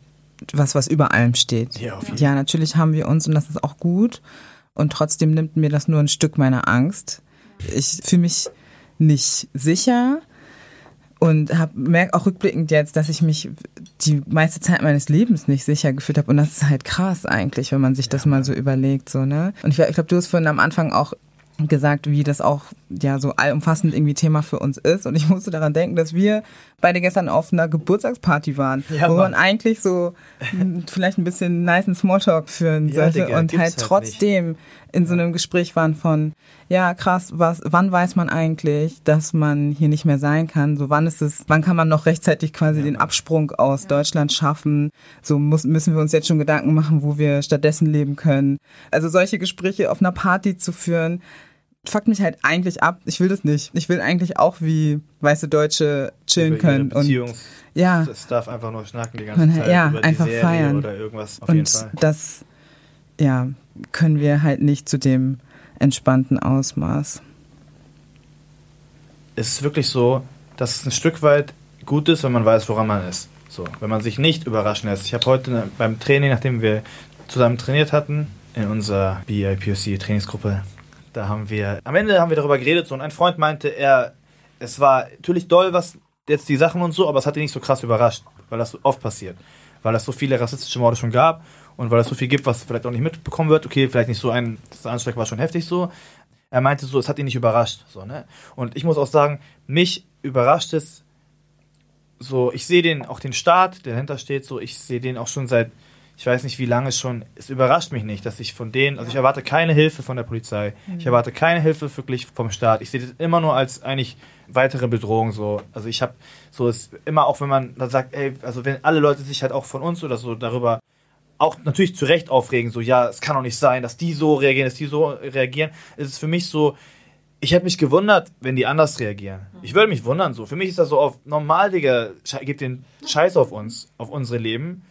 was, was über allem steht. Ja, ja, natürlich haben wir uns und das ist auch gut. Und trotzdem nimmt mir das nur ein Stück meiner Angst. Ich fühle mich nicht sicher und hab, merke auch rückblickend jetzt, dass ich mich die meiste Zeit meines Lebens nicht sicher gefühlt habe. Und das ist halt krass eigentlich, wenn man sich das mal so überlegt. So, ne? Und ich, ich glaube, du hast vorhin am Anfang auch gesagt, wie das auch ja so allumfassend irgendwie Thema für uns ist. Und ich musste daran denken, dass wir beide gestern auf einer Geburtstagsparty waren, Ja, wo man eigentlich so m, vielleicht ein bisschen nice Smalltalk führen Ja, sollte Digga, und halt halt trotzdem in so einem Gespräch waren von, ja krass, was, wann weiß man eigentlich, dass man hier nicht mehr sein kann? So wann ist es, wann kann man noch rechtzeitig quasi den Absprung aus Deutschland schaffen? So muss, müssen wir uns jetzt schon Gedanken machen, wo wir stattdessen leben können. Also solche Gespräche auf einer Party zu führen, fuckt mich halt eigentlich ab. Ich will das nicht. Ich will eigentlich auch wie weiße Deutsche chillen können und ja. Es darf einfach nur schnacken die ganze Zeit. ja, über die einfach Serie feiern. Oder irgendwas. Auf jeden und Fall. das ja können wir halt nicht zu dem entspannten Ausmaß. es ist wirklich so, dass es ein Stück weit gut ist, wenn man weiß, woran man ist. So, wenn man sich nicht überraschen lässt. Ich habe heute beim Training, nachdem wir zusammen trainiert hatten, in unserer BIPOC Trainingsgruppe, da haben wir, am Ende haben wir darüber geredet, so, und ein Freund meinte, er, es war natürlich doll, was jetzt die Sachen und so, aber es hat ihn nicht so krass überrascht, weil das so oft passiert. Weil es so viele rassistische Morde schon gab und weil es so viel gibt, was vielleicht auch nicht mitbekommen wird. Okay, vielleicht nicht so ein, das Anschlag war schon heftig so, er meinte so, es hat ihn nicht überrascht. So, ne? Und ich muss auch sagen, mich überrascht es so, ich sehe den, auch den Staat, der dahinter steht, so, ich sehe den auch schon seit, ich weiß nicht wie lange schon, es überrascht mich nicht, dass ich von denen, also ich erwarte keine Hilfe von der Polizei, ich erwarte keine Hilfe wirklich vom Staat, ich sehe das immer nur als eigentlich weitere Bedrohung, so, also ich habe, so ist immer auch, wenn man da sagt, ey, also wenn alle Leute sich halt auch von uns oder so darüber auch natürlich zu Recht aufregen, so, ja, es kann doch nicht sein, dass die so reagieren, dass die so reagieren. Es ist für mich so, ich hätte mich gewundert, wenn die anders reagieren. Ich würde mich wundern, so. Für mich ist das so auf normal, Digga, gebt den Scheiß auf uns, auf unsere Leben.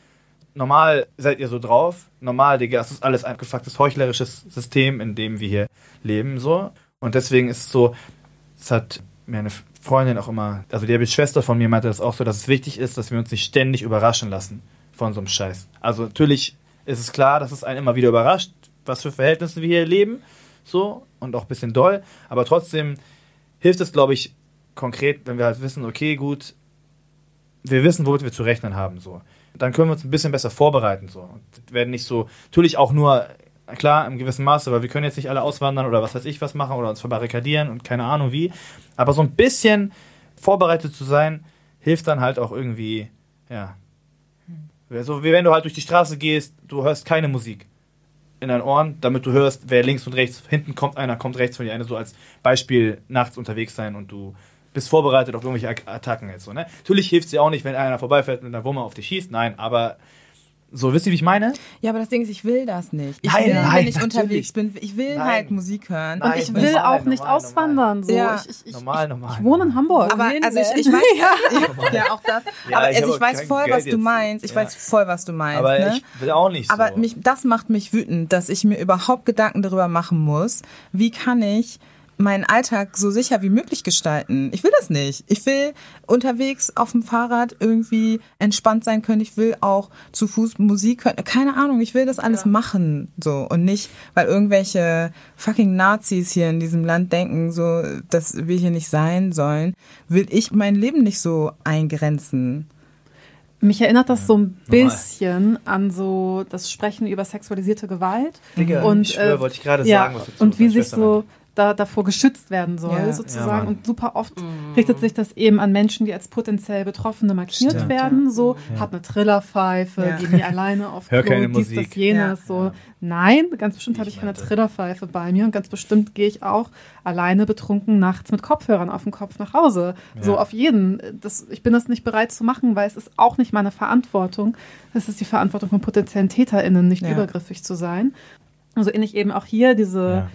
Normal seid ihr so drauf. Normal, Digga, es ist alles ein abgefucktes, heuchlerisches System, in dem wir hier leben, so. Und deswegen ist es so, es hat mir eine Freundin auch immer, also die Schwester von mir meinte das auch so, dass es wichtig ist, dass wir uns nicht ständig überraschen lassen von so einem Scheiß. Also natürlich ist es klar, dass es einen immer wieder überrascht, was für Verhältnisse wir hier leben, so und auch ein bisschen doll, aber trotzdem hilft es, glaube ich, konkret, wenn wir halt wissen, okay, gut, wir wissen, womit wir zu rechnen haben, so. Dann können wir uns ein bisschen besser vorbereiten, so. Und werden nicht so, natürlich auch nur, klar, im gewissen Maße, weil wir können jetzt nicht alle auswandern oder was weiß ich was machen oder uns verbarrikadieren und keine Ahnung wie, aber so ein bisschen vorbereitet zu sein, hilft dann halt auch irgendwie, ja. So wie wenn du halt durch die Straße gehst, du hörst keine Musik in deinen Ohren, damit du hörst, wer links und rechts, hinten kommt einer, kommt rechts von dir einer, so als Beispiel nachts unterwegs sein und du bist vorbereitet auf irgendwelche Attacken jetzt so, ne? Natürlich hilft es dir auch nicht, wenn einer vorbeifährt mit einer Wumme auf dich schießt, nein, aber so, wisst ihr, wie ich meine? Ja, aber das Ding ist, ich will das nicht. Ich Nein, will, nein, wenn ich natürlich. unterwegs bin, ich will Nein. halt Musik hören. Nein, Und ich normal, will auch nicht normal, auswandern. So. Ja. Ich, ich, ich, Normal, normal. ich wohne in Hamburg. Aber also ich, ich weiß, ja. ja, auch das. Ja, aber ich also ich weiß voll, Geld was du meinst. Ich Ja. weiß voll, was du meinst. aber ne? ich will auch nicht so. Aber mich, das macht mich wütend, dass ich mir überhaupt Gedanken darüber machen muss, wie kann ich meinen Alltag so sicher wie möglich gestalten. Ich will das nicht. Ich will unterwegs auf dem Fahrrad irgendwie entspannt sein können. Ich will auch zu Fuß Musik hören. Keine Ahnung, ich will das alles ja. machen. So. Und nicht, weil irgendwelche fucking Nazis hier in diesem Land denken, so, dass wir hier nicht sein sollen, will ich mein Leben nicht so eingrenzen. Mich erinnert das so ein bisschen an so das Sprechen über sexualisierte Gewalt. Digga, und, ich schwör, äh, wollte ich gerade ja, sagen, was du Und wie sich so da, davor geschützt werden soll, ja, sozusagen. Ja, und super oft mhm. richtet sich das eben an Menschen, die als potenziell Betroffene markiert Stimmt, werden. So, ja. hat eine Trillerpfeife, ja. gehen die alleine auf Hör Klo, keine dies, Musik. das, jenes. So, nein, ganz bestimmt habe ich keine Trillerpfeife bei mir und ganz bestimmt gehe ich auch alleine betrunken nachts mit Kopfhörern auf dem Kopf nach Hause. So auf jeden. Das, ich bin das nicht bereit zu machen, weil es ist auch nicht meine Verantwortung. Es ist die Verantwortung von potenziellen TäterInnen, nicht übergriffig zu sein. Also ähnlich eben auch hier diese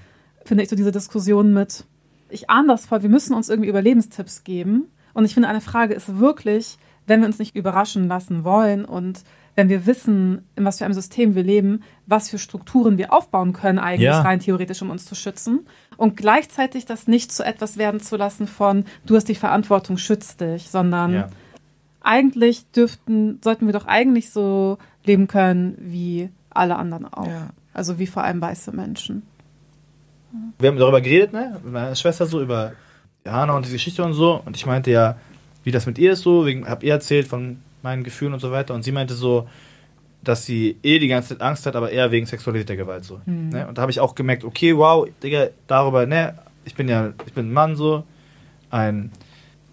finde ich so diese Diskussion mit, ich ahne das voll, wir müssen uns irgendwie Überlebenstipps geben. Und ich finde, eine Frage ist wirklich, wenn wir uns nicht überraschen lassen wollen und wenn wir wissen, in was für einem System wir leben, was für Strukturen wir aufbauen können, eigentlich ja. rein theoretisch, um uns zu schützen. Und gleichzeitig das nicht zu etwas werden zu lassen von, du hast die Verantwortung, schützt dich, sondern ja. eigentlich dürften, sollten wir doch eigentlich so leben können wie alle anderen auch. Ja. Also wie vor allem weiße Menschen. Wir haben darüber geredet, ne? Mit meiner Schwester so über Hanna und die Geschichte und so. Und ich meinte ja, wie das mit ihr ist so, wegen, hab ihr erzählt von meinen Gefühlen und so weiter. Und sie meinte so, dass sie eh die ganze Zeit Angst hat, aber eher wegen sexualisierter Gewalt so. Mhm. Ne? Und da habe ich auch gemerkt, okay, wow, Digga, darüber, ne, ich bin ja, ich bin ein Mann so, ein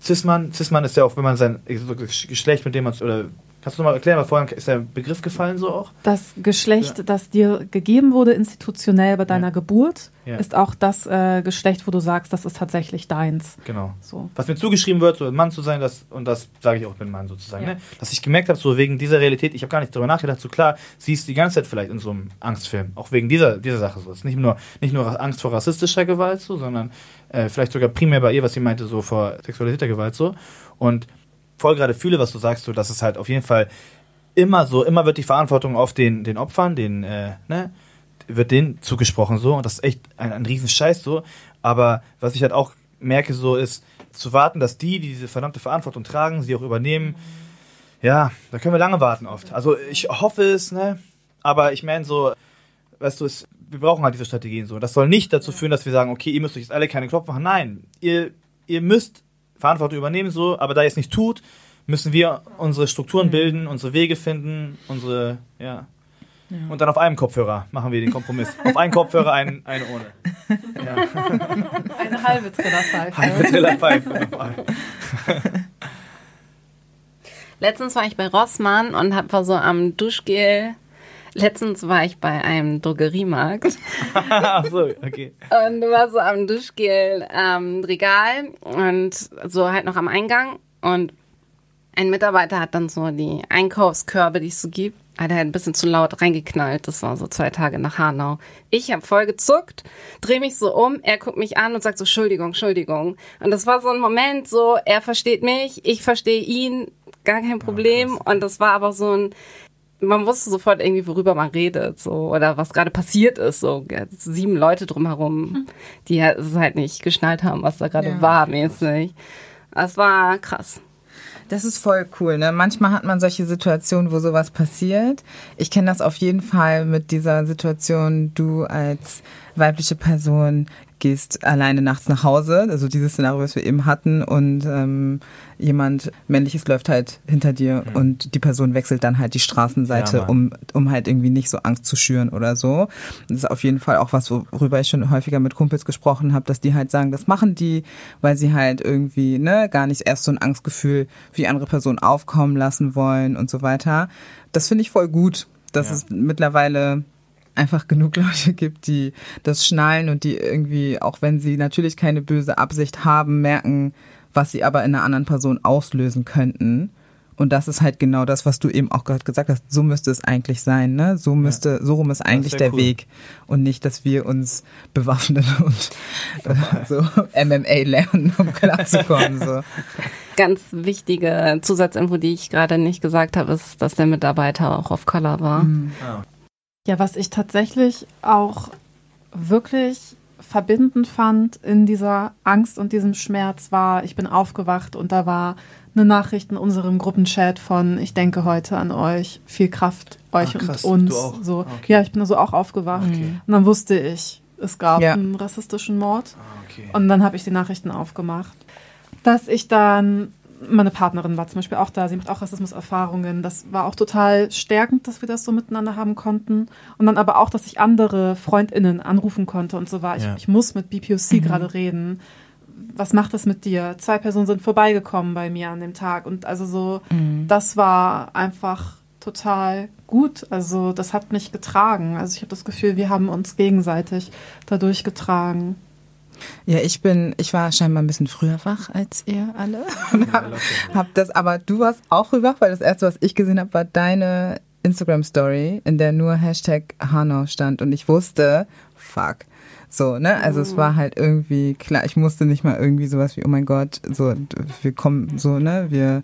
Cis-Mann. Cis-Mann ist ja auch, wenn man sein Geschlecht, mit dem man, oder Kannst du mal erklären, weil vorhin ist der Begriff gefallen so auch? Das Geschlecht, ja. das dir gegeben wurde institutionell bei deiner ja. Geburt, ja. ist auch das äh, Geschlecht, wo du sagst, das ist tatsächlich deins. Genau. So. Was mir zugeschrieben wird, so ein Mann zu sein, das, und das sage ich auch, ich bin Mann sozusagen. Ne? Dass ich gemerkt habe, so wegen dieser Realität, ich habe gar nicht darüber nachgedacht, so klar, sie ist die ganze Zeit vielleicht in so einem Angstfilm, auch wegen dieser, dieser Sache so. Es ist nicht nur, nicht nur Angst vor rassistischer Gewalt so, sondern äh, vielleicht sogar primär bei ihr, was sie meinte, so vor sexualisierter Gewalt so. Und voll gerade fühle, was du sagst, so, dass es halt auf jeden Fall immer so, immer wird die Verantwortung auf den, den Opfern, den, äh, ne, wird denen zugesprochen so und das ist echt ein, ein Riesenscheiß so. Aber was ich halt auch merke so ist, zu warten, dass die, die diese verdammte Verantwortung tragen, sie auch übernehmen, ja, da können wir lange warten oft. Also ich hoffe es, ne, aber ich meine so, weißt du, es, wir brauchen halt diese Strategien so. Das soll nicht dazu führen, dass wir sagen, okay, ihr müsst euch jetzt alle keine Klopf machen. Nein, ihr, ihr müsst Verantwortung übernehmen, so, aber da ihr es nicht tut, müssen wir unsere Strukturen mhm. bilden, unsere Wege finden, unsere, ja. ja. Und dann auf einem Kopfhörer machen wir den Kompromiss. auf einen Kopfhörer, ein, eine ohne. Ja. Eine halbe Trillerpfeife. Halbe Trillerpfeife. Letztens war ich bei Rossmann und hab war so am Duschgel Letztens war ich bei einem Drogeriemarkt. Ach so, okay. Und war so am Duschgel ähm, Regal und so halt noch am Eingang. Und ein Mitarbeiter hat dann so die Einkaufskörbe, die es so gibt, hat halt ein bisschen zu laut reingeknallt. Das war so zwei Tage nach Hanau. Ich habe voll gezuckt, drehe mich so um, er guckt mich an und sagt so, Entschuldigung, Entschuldigung. Und das war so ein Moment, so, er versteht mich, ich verstehe ihn, gar kein Problem. Oh, und das war aber so ein, man wusste sofort irgendwie, worüber man redet, so, oder was gerade passiert ist, so, sieben Leute drumherum, hm. die es halt nicht geschnallt haben, was da gerade ja. war, mäßig. Das war krass. Das ist voll cool, ne? Manchmal hat man solche Situationen, wo sowas passiert. Ich kenne das auf jeden Fall mit dieser Situation, du als weibliche Person gehst alleine nachts nach Hause, also dieses Szenario, was wir eben hatten, und ähm, jemand männliches läuft halt hinter dir mhm. und die Person wechselt dann halt die Straßenseite, ja, um, um halt irgendwie nicht so Angst zu schüren oder so. Das ist auf jeden Fall auch was, worüber ich schon häufiger mit Kumpels gesprochen habe, dass die halt sagen, das machen die, weil sie halt irgendwie ne, gar nicht erst so ein Angstgefühl für die andere Person aufkommen lassen wollen und so weiter. Das finde ich voll gut, dass ja. es mittlerweile einfach genug Leute gibt, die das schnallen und die irgendwie, auch wenn sie natürlich keine böse Absicht haben, merken, was sie aber in einer anderen Person auslösen könnten. Und das ist halt genau das, was du eben auch gerade gesagt hast. So müsste es eigentlich sein, ne? So müsste, ja. so rum ist eigentlich der cool. Weg. Und nicht, dass wir uns bewaffnen und äh, so MMA lernen, um klarzukommen, so. Ganz wichtige Zusatzinfo, die ich gerade nicht gesagt habe, ist, dass der Mitarbeiter auch auf Color war. Mhm. Ja, was ich tatsächlich auch wirklich verbindend fand in dieser Angst und diesem Schmerz war, ich bin aufgewacht und da war eine Nachricht in unserem Gruppenchat von Ich denke heute an euch, viel Kraft euch Ah, krass. und uns. So, Okay. Ja, ich bin so auch aufgewacht. Okay. Und dann wusste ich, es gab Ja. einen rassistischen Mord. Ah, okay. Und dann habe ich die Nachrichten aufgemacht. Dass ich dann, meine Partnerin war zum Beispiel auch da, sie macht auch Rassismuserfahrungen. Das war auch total stärkend, dass wir das so miteinander haben konnten. Und dann aber auch, dass ich andere FreundInnen anrufen konnte und so war. Ich, Ja. ich muss mit BPOC gerade reden. Was macht das mit dir? Zwei Personen sind vorbeigekommen bei mir an dem Tag. Und also so, das war einfach total gut. Also das hat mich getragen. Also ich habe das Gefühl, wir haben uns gegenseitig dadurch getragen. Ja, ich bin, ich war scheinbar ein bisschen früher wach als ihr alle. Und hab, hab das, aber du warst auch früh wach, weil das erste, was ich gesehen habe, war deine Instagram-Story, in der nur Hashtag Hanau stand und ich wusste, fuck. So, ne? Also es war halt irgendwie klar, ich musste nicht mal irgendwie sowas wie, oh mein Gott, so, wir kommen, so, ne, wir,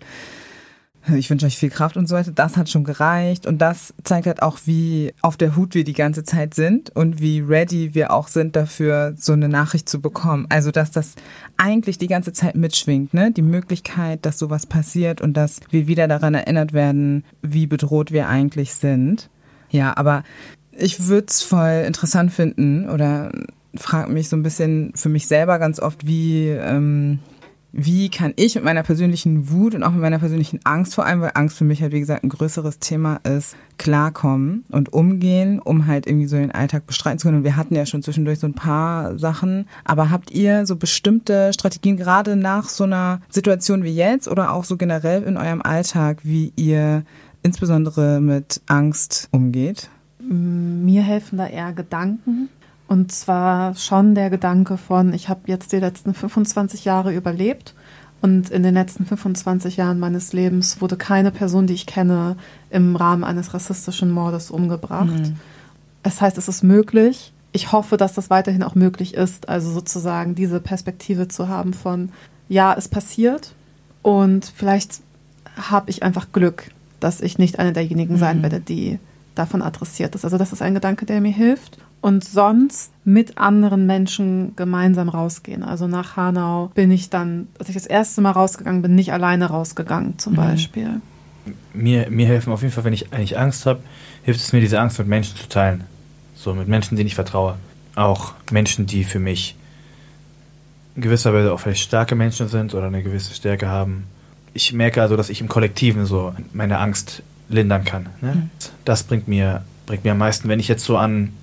ich wünsche euch viel Kraft und so weiter. Das hat schon gereicht. Und das zeigt halt auch, wie auf der Hut wir die ganze Zeit sind und wie ready wir auch sind dafür, so eine Nachricht zu bekommen. Also, dass das eigentlich die ganze Zeit mitschwingt, ne? Die Möglichkeit, dass sowas passiert und dass wir wieder daran erinnert werden, wie bedroht wir eigentlich sind. Ja, aber ich würde es voll interessant finden oder frage mich so ein bisschen für mich selber ganz oft, wie, ähm, wie kann ich mit meiner persönlichen Wut und auch mit meiner persönlichen Angst, vor allem weil Angst für mich halt, wie gesagt, ein größeres Thema ist, klarkommen und umgehen, um halt irgendwie so den Alltag bestreiten zu können. Und wir hatten ja schon zwischendurch so ein paar Sachen. Aber habt ihr so bestimmte Strategien gerade nach so einer Situation wie jetzt oder auch so generell in eurem Alltag, wie ihr insbesondere mit Angst umgeht? Mir helfen da eher Gedanken. Und zwar schon der Gedanke von, ich habe jetzt die letzten 25 Jahre überlebt und in den letzten 25 Jahren meines Lebens wurde keine Person, die ich kenne, im Rahmen eines rassistischen Mordes umgebracht. Das heißt, es ist möglich. Ich hoffe, dass das weiterhin auch möglich ist, also sozusagen diese Perspektive zu haben von, ja, es passiert und vielleicht habe ich einfach Glück, dass ich nicht eine derjenigen sein werde, die davon adressiert ist. Also das ist ein Gedanke, der mir hilft. Und sonst mit anderen Menschen gemeinsam rausgehen. Also nach Hanau bin ich dann, als ich das erste Mal rausgegangen bin, nicht alleine rausgegangen zum Beispiel. mir, mir helfen auf jeden Fall, wenn ich eigentlich Angst habe, hilft es mir, diese Angst mit Menschen zu teilen. So mit Menschen, denen ich vertraue. Auch Menschen, die für mich in gewisser Weise auch vielleicht starke Menschen sind oder eine gewisse Stärke haben. Ich merke also, dass ich im Kollektiven so meine Angst lindern kann. Ne? Das bringt mir, bringt mir am meisten, wenn ich jetzt so an,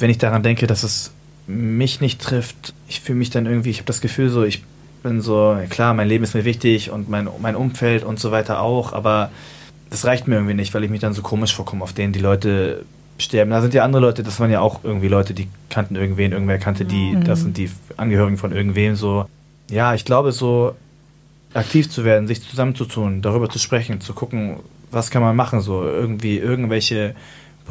wenn ich daran denke, dass es mich nicht trifft, ich fühle mich dann irgendwie, ich habe das Gefühl so, ich bin so, klar, mein Leben ist mir wichtig und mein, mein Umfeld und so weiter auch, aber das reicht mir irgendwie nicht, weil ich mich dann so komisch vorkomme, auf denen die Leute sterben. Da sind ja andere Leute, das waren ja auch irgendwie Leute, die kannten irgendwen, irgendwer kannte die, das sind die Angehörigen von irgendwem so. Ja, ich glaube so aktiv zu werden, sich zusammenzutun, darüber zu sprechen, zu gucken, was kann man machen, so irgendwie irgendwelche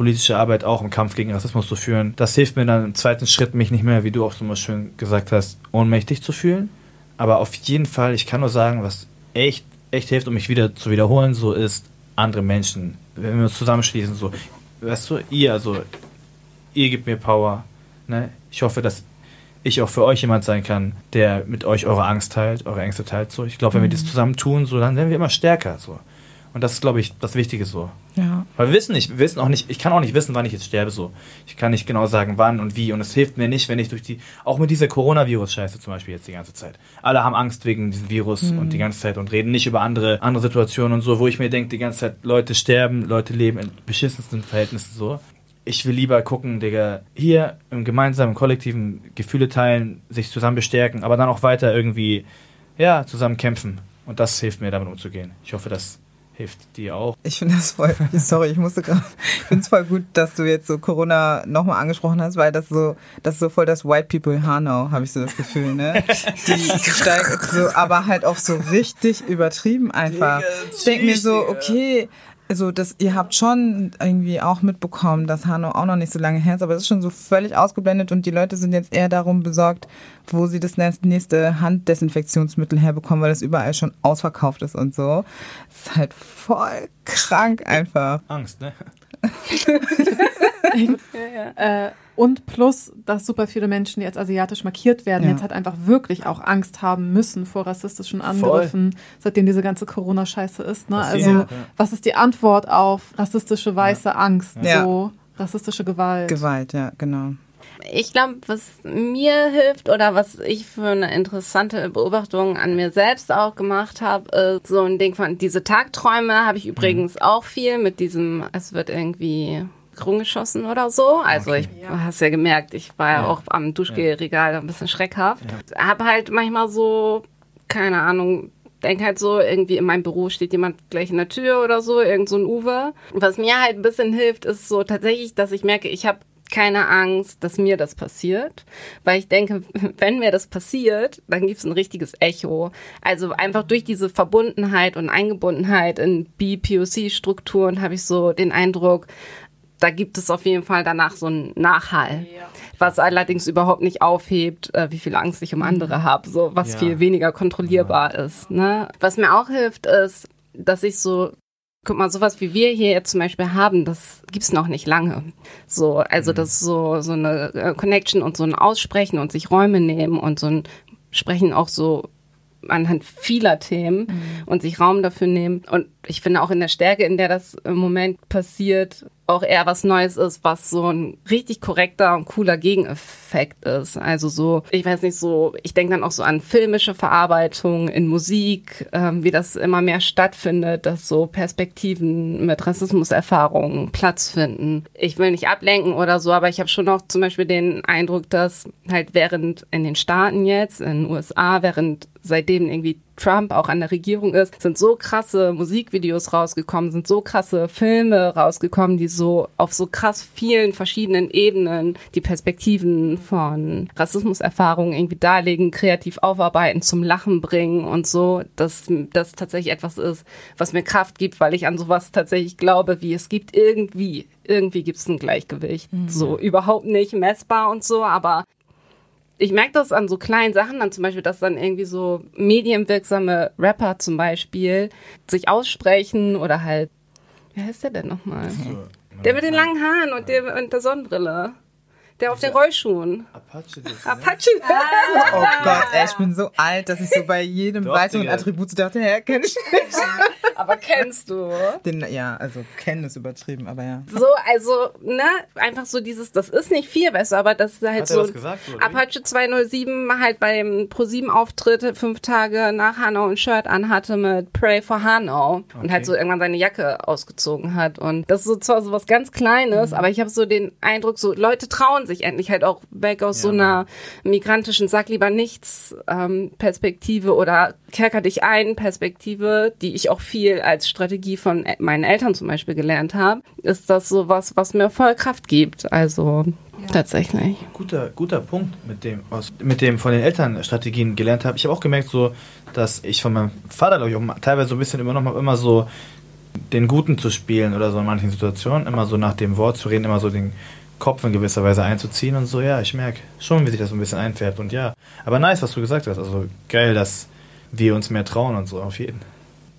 politische Arbeit auch im Kampf gegen Rassismus zu führen. Das hilft mir dann im zweiten Schritt, mich nicht mehr, wie du auch so mal schön gesagt hast, ohnmächtig zu fühlen. Aber auf jeden Fall, ich kann nur sagen, was echt, echt hilft, um mich wieder zu wiederholen, so ist andere Menschen. Wenn wir uns zusammenschließen, so, weißt du, ihr, also, ihr gebt mir Power. Ne? Ich hoffe, dass ich auch für euch jemand sein kann, der mit euch eure Angst teilt, eure Ängste teilt. So. Ich glaube, wenn wir das zusammen tun, so, dann werden wir immer stärker. So. Und das ist, glaube ich, das Wichtige so. Ja. Weil wir wissen nicht, wir wissen auch nicht, ich kann auch nicht wissen, wann ich jetzt sterbe so. Ich kann nicht genau sagen, wann und wie. Und es hilft mir nicht, wenn ich durch die, auch mit dieser Coronavirus-Scheiße zum Beispiel jetzt die ganze Zeit. Alle haben Angst wegen diesem Virus und die ganze Zeit und reden nicht über andere, andere Situationen und so, wo ich mir denke, die ganze Zeit, Leute sterben, Leute leben in beschissensten Verhältnissen so. Ich will lieber gucken, Digga, hier im gemeinsamen, kollektiven Gefühle teilen, sich zusammen bestärken, aber dann auch weiter irgendwie, ja, zusammen kämpfen. Und das hilft mir, damit umzugehen. Ich hoffe, das hilft dir auch. Ich finde das voll, sorry, ich musste gerade, ich finde es voll gut, dass du jetzt so Corona nochmal angesprochen hast, weil das so, das ist so voll das White People Hanau, habe ich so das Gefühl, ne? Die, steigen so, aber halt auch so richtig übertrieben einfach. Ich denke mir so, okay, also das, ihr habt schon irgendwie auch mitbekommen, dass Hanau auch noch nicht so lange her ist, aber es ist schon so völlig ausgeblendet und die Leute sind jetzt eher darum besorgt, wo sie das nächste Handdesinfektionsmittel herbekommen, weil das überall schon ausverkauft ist und so. Das ist halt voll krank einfach. Angst, ne? Äh, und plus, dass super viele Menschen, die als asiatisch markiert werden, Ja. jetzt halt einfach wirklich auch Angst haben müssen vor rassistischen Angriffen, seitdem diese ganze Corona-Scheiße ist. Ne? Also, ja, ja. was ist die Antwort auf rassistische weiße Angst? Ja. So, rassistische Gewalt. Gewalt, ja, genau. Ich glaube, was mir hilft oder was ich für eine interessante Beobachtung an mir selbst auch gemacht habe, ist so ein Ding von diese Tagträume habe ich übrigens auch viel mit diesem, es wird irgendwie rumgeschossen oder so. Also ich hast ja gemerkt, ich war ja, Ja. auch am Duschgelregal ein bisschen schreckhaft. Habe halt manchmal so, keine Ahnung, denk halt so, irgendwie in meinem Büro steht jemand gleich in der Tür oder so, irgend so ein Uwe. Was mir halt ein bisschen hilft, ist so tatsächlich, dass ich merke, ich habe keine Angst, dass mir das passiert, weil ich denke, wenn mir das passiert, dann gibt es ein richtiges Echo. Also einfach durch diese Verbundenheit und Eingebundenheit in BPOC-Strukturen habe ich so den Eindruck, da gibt es auf jeden Fall danach so einen Nachhall. Was allerdings überhaupt nicht aufhebt, äh, wie viel Angst ich um andere habe, so was Ja. viel weniger kontrollierbar ist. Ne? Was mir auch hilft, ist, dass ich so Guck mal, sowas wie wir hier jetzt zum Beispiel haben, das gibt's noch nicht lange. So, also das ist so so eine äh, Connection und so ein Aussprechen und sich Räume nehmen und so ein Sprechen auch so anhand vieler Themen und sich Raum dafür nehmen. Und ich finde auch in der Stärke, in der das im Moment passiert, auch eher was Neues ist, was so ein richtig korrekter und cooler Gegeneffekt ist. Also so, ich weiß nicht, so, ich denke dann auch so an filmische Verarbeitung in Musik, ähm, wie das immer mehr stattfindet, dass so Perspektiven mit Rassismuserfahrungen Platz finden. Ich will nicht ablenken oder so, aber ich habe schon auch zum Beispiel den Eindruck, dass halt während in den Staaten jetzt, in den USA, während seitdem irgendwie Trump auch an der Regierung ist, sind so krasse Musikvideos rausgekommen, sind so krasse Filme rausgekommen, die so auf so krass vielen verschiedenen Ebenen die Perspektiven von Rassismuserfahrungen irgendwie darlegen, kreativ aufarbeiten, zum Lachen bringen und so, dass das tatsächlich etwas ist, was mir Kraft gibt, weil ich an sowas tatsächlich glaube, wie es gibt irgendwie, irgendwie gibt es ein Gleichgewicht. So überhaupt nicht messbar und so, aber ich merke das an so kleinen Sachen, dann zum Beispiel, dass dann irgendwie so medienwirksame Rapper zum Beispiel sich aussprechen oder halt, wie heißt der denn nochmal? Der mit den langen Haaren und der, und der Sonnenbrille. Der auf den Rollschuhen. Apache. das, ne? Apache. Oh Gott, ey, ich bin so alt, dass ich so bei jedem Doch, weiteren Digga. Attribut so dachte, hä, kenn ich nicht. Aber kennst du? Den, ja, also kennen ist übertrieben, aber ja. So, also, ne, einfach so dieses, das ist nicht viel besser, aber das ist halt Hat so. was gesagt? Apache 207 halt beim ProSieben-Auftritt fünf Tage nach Hanau ein Shirt anhatte mit Pray for Hanau und Okay. halt so irgendwann seine Jacke ausgezogen hat. Und das ist so zwar so was ganz Kleines, aber ich habe so den Eindruck, so Leute trauen sich endlich halt auch weg aus so Ja. einer migrantischen Sag lieber nichts ähm, Perspektive oder kerker dich ein Perspektive, die ich auch viel als Strategie von äh, meinen Eltern zum Beispiel gelernt habe, ist das so was, was mir voll Kraft gibt. Also tatsächlich. Guter, guter Punkt, mit dem, aus, mit dem von den Eltern Strategien gelernt habe. Ich habe auch gemerkt, so, dass ich von meinem Vater, glaube ich, auch teilweise so ein bisschen übernommen habe, immer so den Guten zu spielen oder so in manchen Situationen, immer so nach dem Wort zu reden, immer so den Kopf in gewisser Weise einzuziehen und so, ja, ich merke schon, wie sich das so ein bisschen einfärbt und ja. Aber nice, was du gesagt hast, also geil, dass wir uns mehr trauen und so, auf jeden.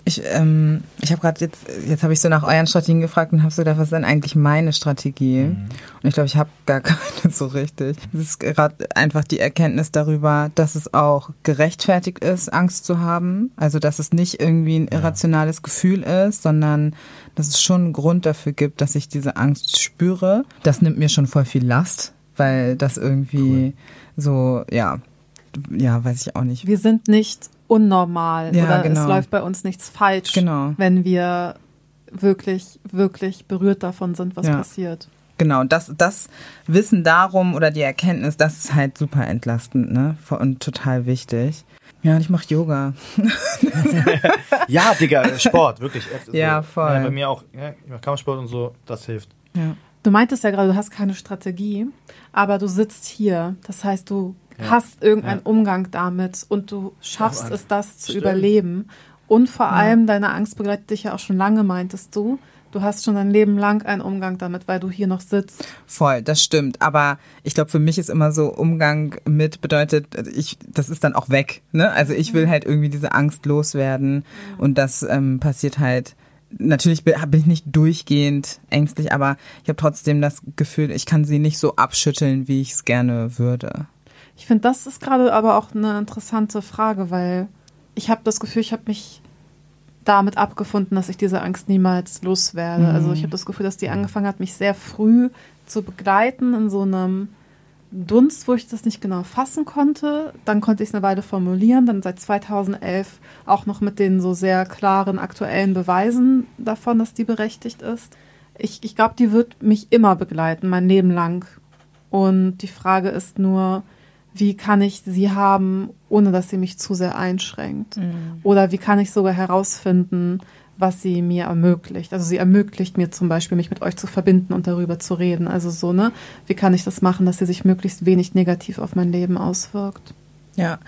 Ich, ähm, ich habe gerade jetzt, jetzt habe ich so nach euren Strategien gefragt und habe so gedacht, was ist denn eigentlich meine Strategie? Und ich glaube, ich habe gar keine so richtig. Es ist gerade einfach die Erkenntnis darüber, dass es auch gerechtfertigt ist, Angst zu haben. Also, dass es nicht irgendwie ein irrationales Gefühl ist, sondern dass es schon einen Grund dafür gibt, dass ich diese Angst spüre. Das nimmt mir schon voll viel Last, weil das irgendwie so, ja, ja, weiß ich auch nicht. Wir sind nicht unnormal Ja, oder genau. es läuft bei uns nichts falsch, Genau. wenn wir wirklich, wirklich berührt davon sind, was Ja. passiert. Genau, das, das Wissen darum oder die Erkenntnis, das ist halt super entlastend, ne? Und total wichtig. Ja, und ich mache Yoga. Ja, Digga, Sport, wirklich. Ja, voll. Ja, bei mir auch, ja, ich mach Kampfsport und so, das hilft. Ja. Du meintest ja gerade, du hast keine Strategie, aber du sitzt hier. Das heißt, du Ja. hast irgendeinen Ja. Umgang damit und du schaffst Aber- es, das zu Stimmt. überleben. Und vor allem, deine Angst begleitet dich ja auch schon lange, meintest du. Du hast schon dein Leben lang einen Umgang damit, weil du hier noch sitzt. Voll, das stimmt. Aber ich glaube, für mich ist immer so Umgang mit bedeutet, ich, das ist dann auch weg. Ne? Also ich will halt irgendwie diese Angst loswerden und das ähm, passiert halt natürlich bin ich nicht durchgehend ängstlich, aber ich habe trotzdem das Gefühl, ich kann sie nicht so abschütteln, wie ich es gerne würde. Ich finde, das ist gerade aber auch eine interessante Frage, weil ich habe das Gefühl, ich habe mich damit abgefunden, dass ich diese Angst niemals loswerde. Mhm. Also ich habe das Gefühl, dass die angefangen hat, mich sehr früh zu begleiten in so einem Dunst, wo ich das nicht genau fassen konnte. Dann konnte ich es eine Weile formulieren. Dann seit 2011 auch noch mit den so sehr klaren aktuellen Beweisen davon, dass die berechtigt ist. Ich, ich glaube, die wird mich immer begleiten, mein Leben lang. Und die Frage ist nur, wie kann ich sie haben, ohne dass sie mich zu sehr einschränkt? Mhm. Oder wie kann ich sogar herausfinden, was sie mir ermöglicht. Also sie ermöglicht mir zum Beispiel, mich mit euch zu verbinden und darüber zu reden. Also so, ne? Wie kann ich das machen, dass sie sich möglichst wenig negativ auf mein Leben auswirkt? Ja,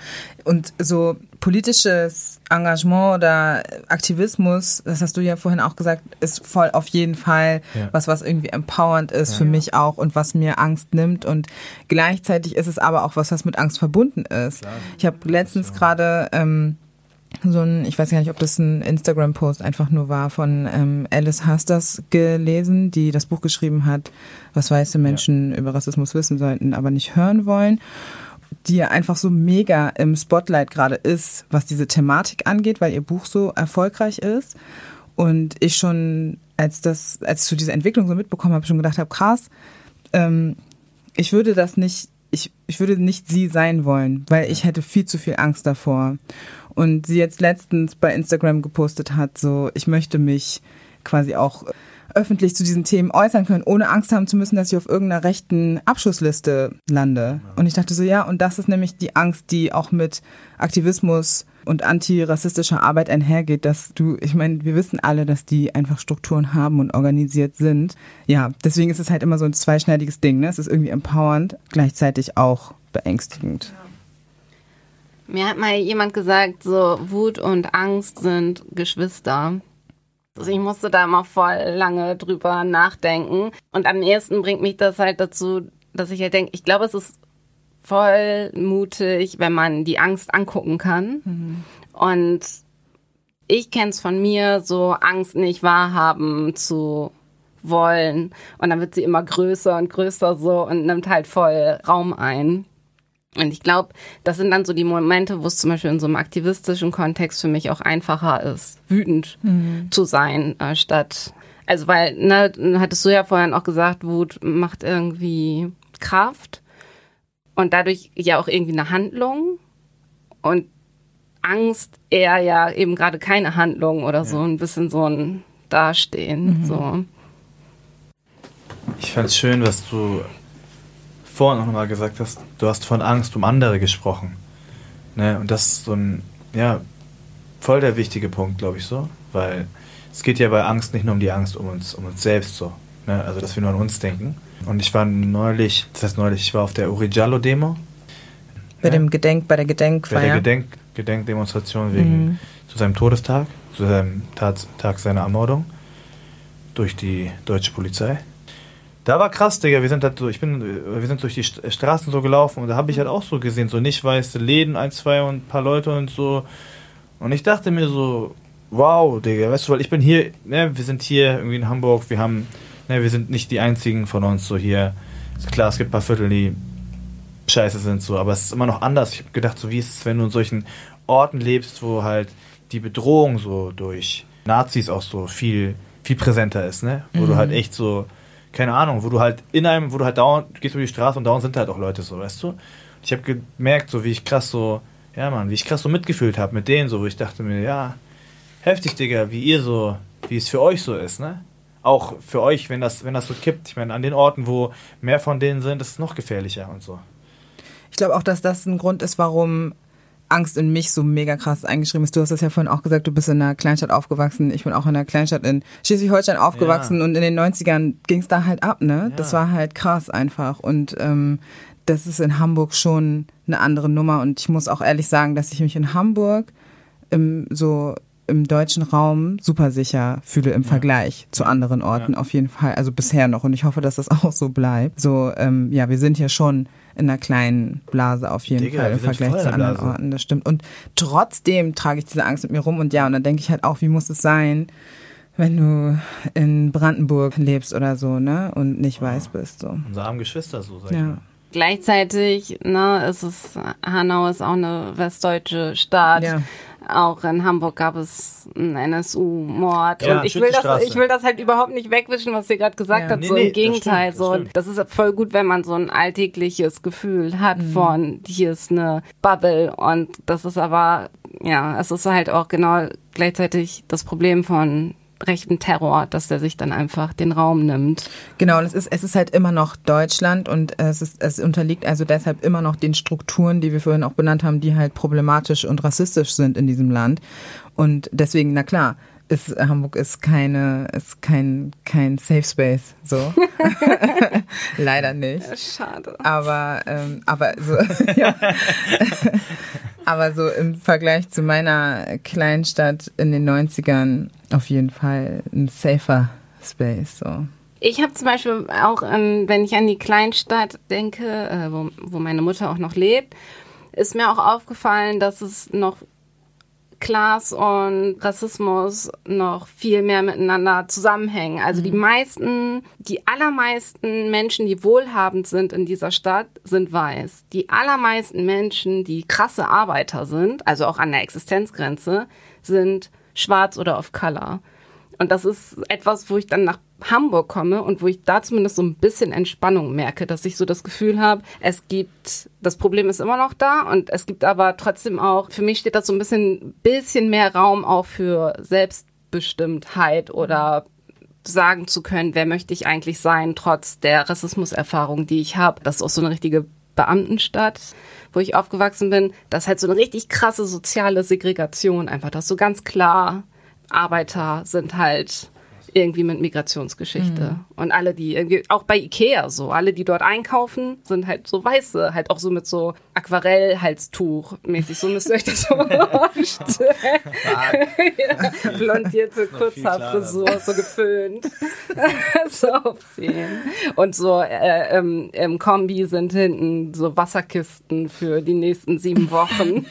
und so politisches Engagement oder Aktivismus, das hast du ja vorhin auch gesagt, ist voll auf jeden Fall ja. was, was irgendwie empowernd ist ja. für mich auch und was mir Angst nimmt. Und gleichzeitig ist es aber auch was, was mit Angst verbunden ist. Klar. Ich habe letztens gerade ähm, so ein, ich weiß gar nicht, ob das ein Instagram-Post einfach nur war, von ähm, Alice Hasters gelesen, die das Buch geschrieben hat, was weiße Menschen ja. über Rassismus wissen sollten, aber nicht hören wollen die ja einfach so mega im Spotlight gerade ist, was diese Thematik angeht, weil ihr Buch so erfolgreich ist. Und ich schon, als das, als ich so diese Entwicklung so mitbekommen habe, schon gedacht habe, krass, ähm, ich würde das nicht, ich, ich würde nicht sie sein wollen, weil ich hätte viel zu viel Angst davor. Und sie jetzt letztens bei Instagram gepostet hat, so, ich möchte mich quasi auch öffentlich zu diesen Themen äußern können, ohne Angst haben zu müssen, dass ich auf irgendeiner rechten Abschussliste lande. Und ich dachte so, ja, und das ist nämlich die Angst, die auch mit Aktivismus und antirassistischer Arbeit einhergeht, dass du, ich meine, wir wissen alle, dass die einfach Strukturen haben und organisiert sind. Ja, deswegen ist es halt immer so ein zweischneidiges Ding. Ne? Es ist irgendwie empowernd, gleichzeitig auch beängstigend. Mir hat mal jemand gesagt, so Wut und Angst sind Geschwister. Also ich musste da immer voll lange drüber nachdenken. Und am ehesten bringt mich das halt dazu, dass ich halt denke, ich glaube, es ist voll mutig, wenn man die Angst angucken kann. Mhm. Und ich kenne es von mir, so Angst nicht wahrhaben zu wollen. Und dann wird sie immer größer und größer so und nimmt halt voll Raum ein. Und ich glaube, das sind dann so die Momente, wo es zum Beispiel in so einem aktivistischen Kontext für mich auch einfacher ist, wütend mhm. zu sein, äh, statt, also weil, ne, hattest du ja vorhin auch gesagt, Wut macht irgendwie Kraft und dadurch ja auch irgendwie eine Handlung und Angst eher ja eben gerade keine Handlung oder ja. so, ein bisschen so ein Dastehen, mhm. so. Ich fand es schön, was du vorhin auch nochmal gesagt hast, du hast von Angst um andere gesprochen. Ne? Und das ist so ein, ja, voll der wichtige Punkt, glaube ich so, weil es geht ja bei Angst nicht nur um die Angst um uns, um uns selbst so. Ne? Also, dass wir nur an uns denken. Und ich war neulich, das heißt neulich, ich war auf der Urijallo-Demo. Bei ne? dem Gedenk, bei der Gedenkfeier. Bei der Gedenk, Gedenkdemonstration wegen, mhm. zu seinem Todestag, zu seinem Tat, Tag seiner Ermordung durch die deutsche Polizei. Da war krass, Digga. Wir sind halt so, ich bin, wir sind durch die Straßen so gelaufen und da habe ich halt auch so gesehen, so nicht weiße Läden, ein, zwei und ein paar Leute und so. Und ich dachte mir so, wow, Digga, weißt du, weil ich bin hier, ne, wir sind hier irgendwie in Hamburg, wir haben, ne, wir sind nicht die einzigen von uns so hier. Ist klar, es gibt ein paar Viertel, die scheiße sind so, aber es ist immer noch anders. Ich habe gedacht, so wie ist es, wenn du in solchen Orten lebst, wo halt die Bedrohung so durch Nazis auch so viel, viel präsenter ist, ne? Wo mhm. du halt echt so keine Ahnung, wo du halt in einem, wo du halt dauernd gehst über die Straße und dauernd sind halt auch Leute so, weißt du? Ich habe gemerkt, so wie ich krass so, ja Mann, wie ich krass so mitgefühlt habe mit denen, so, wo ich dachte mir, ja, heftig, Digga, wie ihr so, wie es für euch so ist, ne? Auch für euch, wenn das, wenn das so kippt. Ich meine, an den Orten, wo mehr von denen sind, ist es noch gefährlicher und so. Ich glaube auch, dass das ein Grund ist, warum Angst in mich so mega krass eingeschrieben ist. Du hast das ja vorhin auch gesagt, du bist in einer Kleinstadt aufgewachsen. Ich bin auch in einer Kleinstadt in Schleswig-Holstein aufgewachsen ja. und in den 90ern ging es da halt ab, ne? Ja. Das war halt krass einfach. Und ähm, das ist in Hamburg schon eine andere Nummer. Und ich muss auch ehrlich sagen, dass ich mich in Hamburg im, so im deutschen Raum super sicher fühle im ja. Vergleich zu anderen Orten auf jeden Fall. Also bisher noch. Und ich hoffe, dass das auch so bleibt. So, ähm, ja, wir sind hier schon in einer kleinen Blase auf jeden Digga, Fall im Vergleich zu anderen Orten, das stimmt. Und trotzdem trage ich diese Angst mit mir rum und ja, und dann denke ich halt auch, wie muss es sein, wenn du in Brandenburg lebst oder so, ne? Und nicht weiß bist. So. Unsere armen Geschwister, so sag ich Ja. mal. Gleichzeitig, ne, ist es, Hanau ist auch eine westdeutsche Stadt. Ja. Auch in Hamburg gab es einen NSU-Mord. Ja, und ich will, das, ich will das halt überhaupt nicht wegwischen, was sie gerade gesagt Ja. hat. Nee, so nee, im das Gegenteil. stimmt, das so, stimmt. das ist voll gut, wenn man so ein alltägliches Gefühl hat von, hier ist eine Bubble. Und das ist aber, ja, es ist halt auch genau gleichzeitig das Problem von rechten Terror, dass der sich dann einfach den Raum nimmt. Genau, und es ist, es ist halt immer noch Deutschland und es, ist, es unterliegt also deshalb immer noch den Strukturen, die wir vorhin auch benannt haben, die halt problematisch und rassistisch sind in diesem Land. Und deswegen, na klar, ist, Hamburg ist keine, ist kein, kein Safe Space, so. Leider nicht. Schade. Aber, ähm, aber so, ja. Aber so im Vergleich zu meiner Kleinstadt in den 90ern auf jeden Fall ein safer Space, so. Ich habe zum Beispiel auch, ähm, wenn ich an die Kleinstadt denke, äh, wo, wo meine Mutter auch noch lebt, ist mir auch aufgefallen, dass es noch Class und Rassismus noch viel mehr miteinander zusammenhängen. Also die meisten, die allermeisten Menschen, die wohlhabend sind in dieser Stadt, sind weiß. Die allermeisten Menschen, die krasse Arbeiter sind, also auch an der Existenzgrenze, sind schwarz oder of color. Und das ist etwas, wo ich dann nach Hamburg komme und wo ich da zumindest so ein bisschen Entspannung merke, dass ich so das Gefühl habe, es gibt, das Problem ist immer noch da und es gibt aber trotzdem auch, für mich steht das so ein bisschen, bisschen mehr Raum auch für Selbstbestimmtheit oder sagen zu können, wer möchte ich eigentlich sein, trotz der Rassismuserfahrung, die ich habe. Das ist auch so eine richtige Beamtenstadt, wo ich aufgewachsen bin. Das ist halt so eine richtig krasse soziale Segregation einfach. Das ist so ganz klar, Arbeiter sind halt irgendwie mit Migrationsgeschichte. Und alle, die irgendwie, auch bei Ikea so, alle, die dort einkaufen, sind halt so weiße, halt auch so mit so Aquarell-Halstuch mäßig. So müsst ihr euch das so vorstellen. ja, blondierte Kurzhaarfrisur, so geföhnt. so aufziehen. Und so äh, im, im Kombi sind hinten so Wasserkisten für die nächsten sieben Wochen.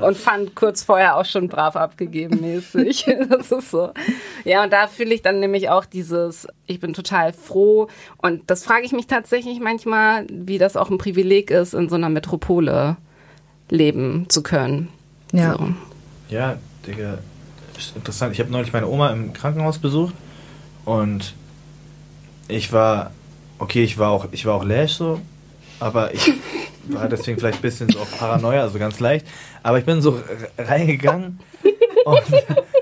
und fand kurz vorher auch schon brav abgegeben mäßig. das ist so. Ja, und da fühle ich dann nämlich auch dieses, ich bin total froh. Und das frage ich mich tatsächlich manchmal, wie das auch ein Privileg ist, in so einer Metropole leben zu können. Ja. So. Ja, Digga, ist interessant. Ich habe neulich meine Oma im Krankenhaus besucht und ich war, okay, ich war auch, ich war auch läsch so, aber ich war deswegen vielleicht ein bisschen so auf Paranoia, also ganz leicht. Aber ich bin so reingegangen und,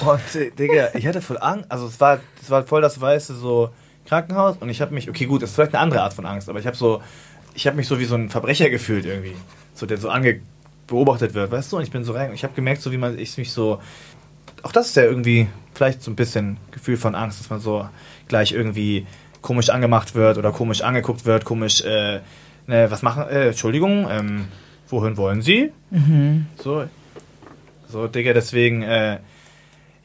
und Digga, ich hatte voll Angst. Also es war, es war voll das weiße so Krankenhaus und ich habe mich, okay, gut, das ist vielleicht eine andere Art von Angst, aber ich habe so, ich habe mich so wie so ein Verbrecher gefühlt irgendwie, so der so ange beobachtet wird, weißt du? Und ich bin so rein, ich habe gemerkt, so wie man ich mich so, auch das ist ja irgendwie vielleicht so ein bisschen Gefühl von Angst, dass man so gleich irgendwie komisch angemacht wird oder komisch angeguckt wird, komisch, äh, ne, was machen, äh, Entschuldigung, ähm, wohin wollen Sie? So, so, Digga, deswegen, äh,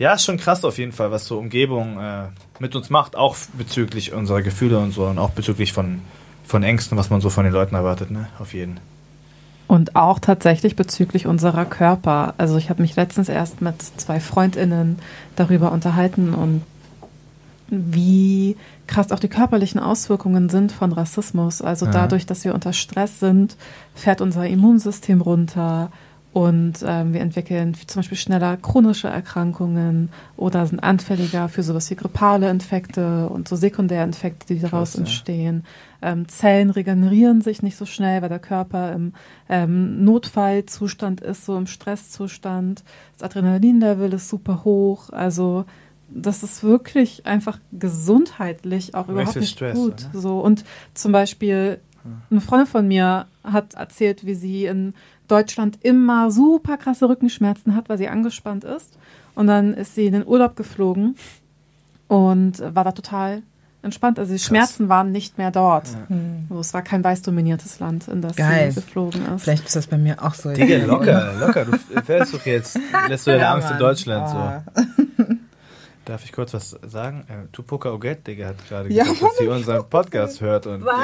ja, ist schon krass auf jeden Fall, was so Umgebung äh, mit uns macht, auch bezüglich unserer Gefühle und so und auch bezüglich von, von Ängsten, was man so von den Leuten erwartet, ne, auf jeden. Und auch tatsächlich bezüglich unserer Körper. Also ich habe mich letztens erst mit zwei Freundinnen darüber unterhalten und wie krass auch die körperlichen Auswirkungen sind von Rassismus. Also dadurch, dass wir unter Stress sind, fährt unser Immunsystem runter und ähm, wir entwickeln zum Beispiel schneller chronische Erkrankungen oder sind anfälliger für sowas wie grippale Infekte und so Sekundärinfekte, die daraus Krass, ja. entstehen. Ähm, Zellen regenerieren sich nicht so schnell, weil der Körper im ähm, Notfallzustand ist, so im Stresszustand. Das Adrenalinlevel ist super hoch. Also das ist wirklich einfach gesundheitlich auch überhaupt nicht Stress, gut. So und zum Beispiel eine Freundin von mir hat erzählt, wie sie in Deutschland immer super krasse Rückenschmerzen hat, weil sie angespannt ist. Und dann ist sie in den Urlaub geflogen und war da total entspannt. Also die Schmerzen waren nicht mehr dort. Also es war kein weiß dominiertes Land, in das Geil. sie geflogen ist. Vielleicht ist das bei mir auch so. Digga, locker, locker. Du fährst doch jetzt, lässt du deine Ja, Angst in. Deutschland Oh. so. Darf ich kurz was sagen? Äh, Tupoka Oget, Digga, hat gerade Ja, gesagt, dass sie unseren Podcast hört und Was? ihn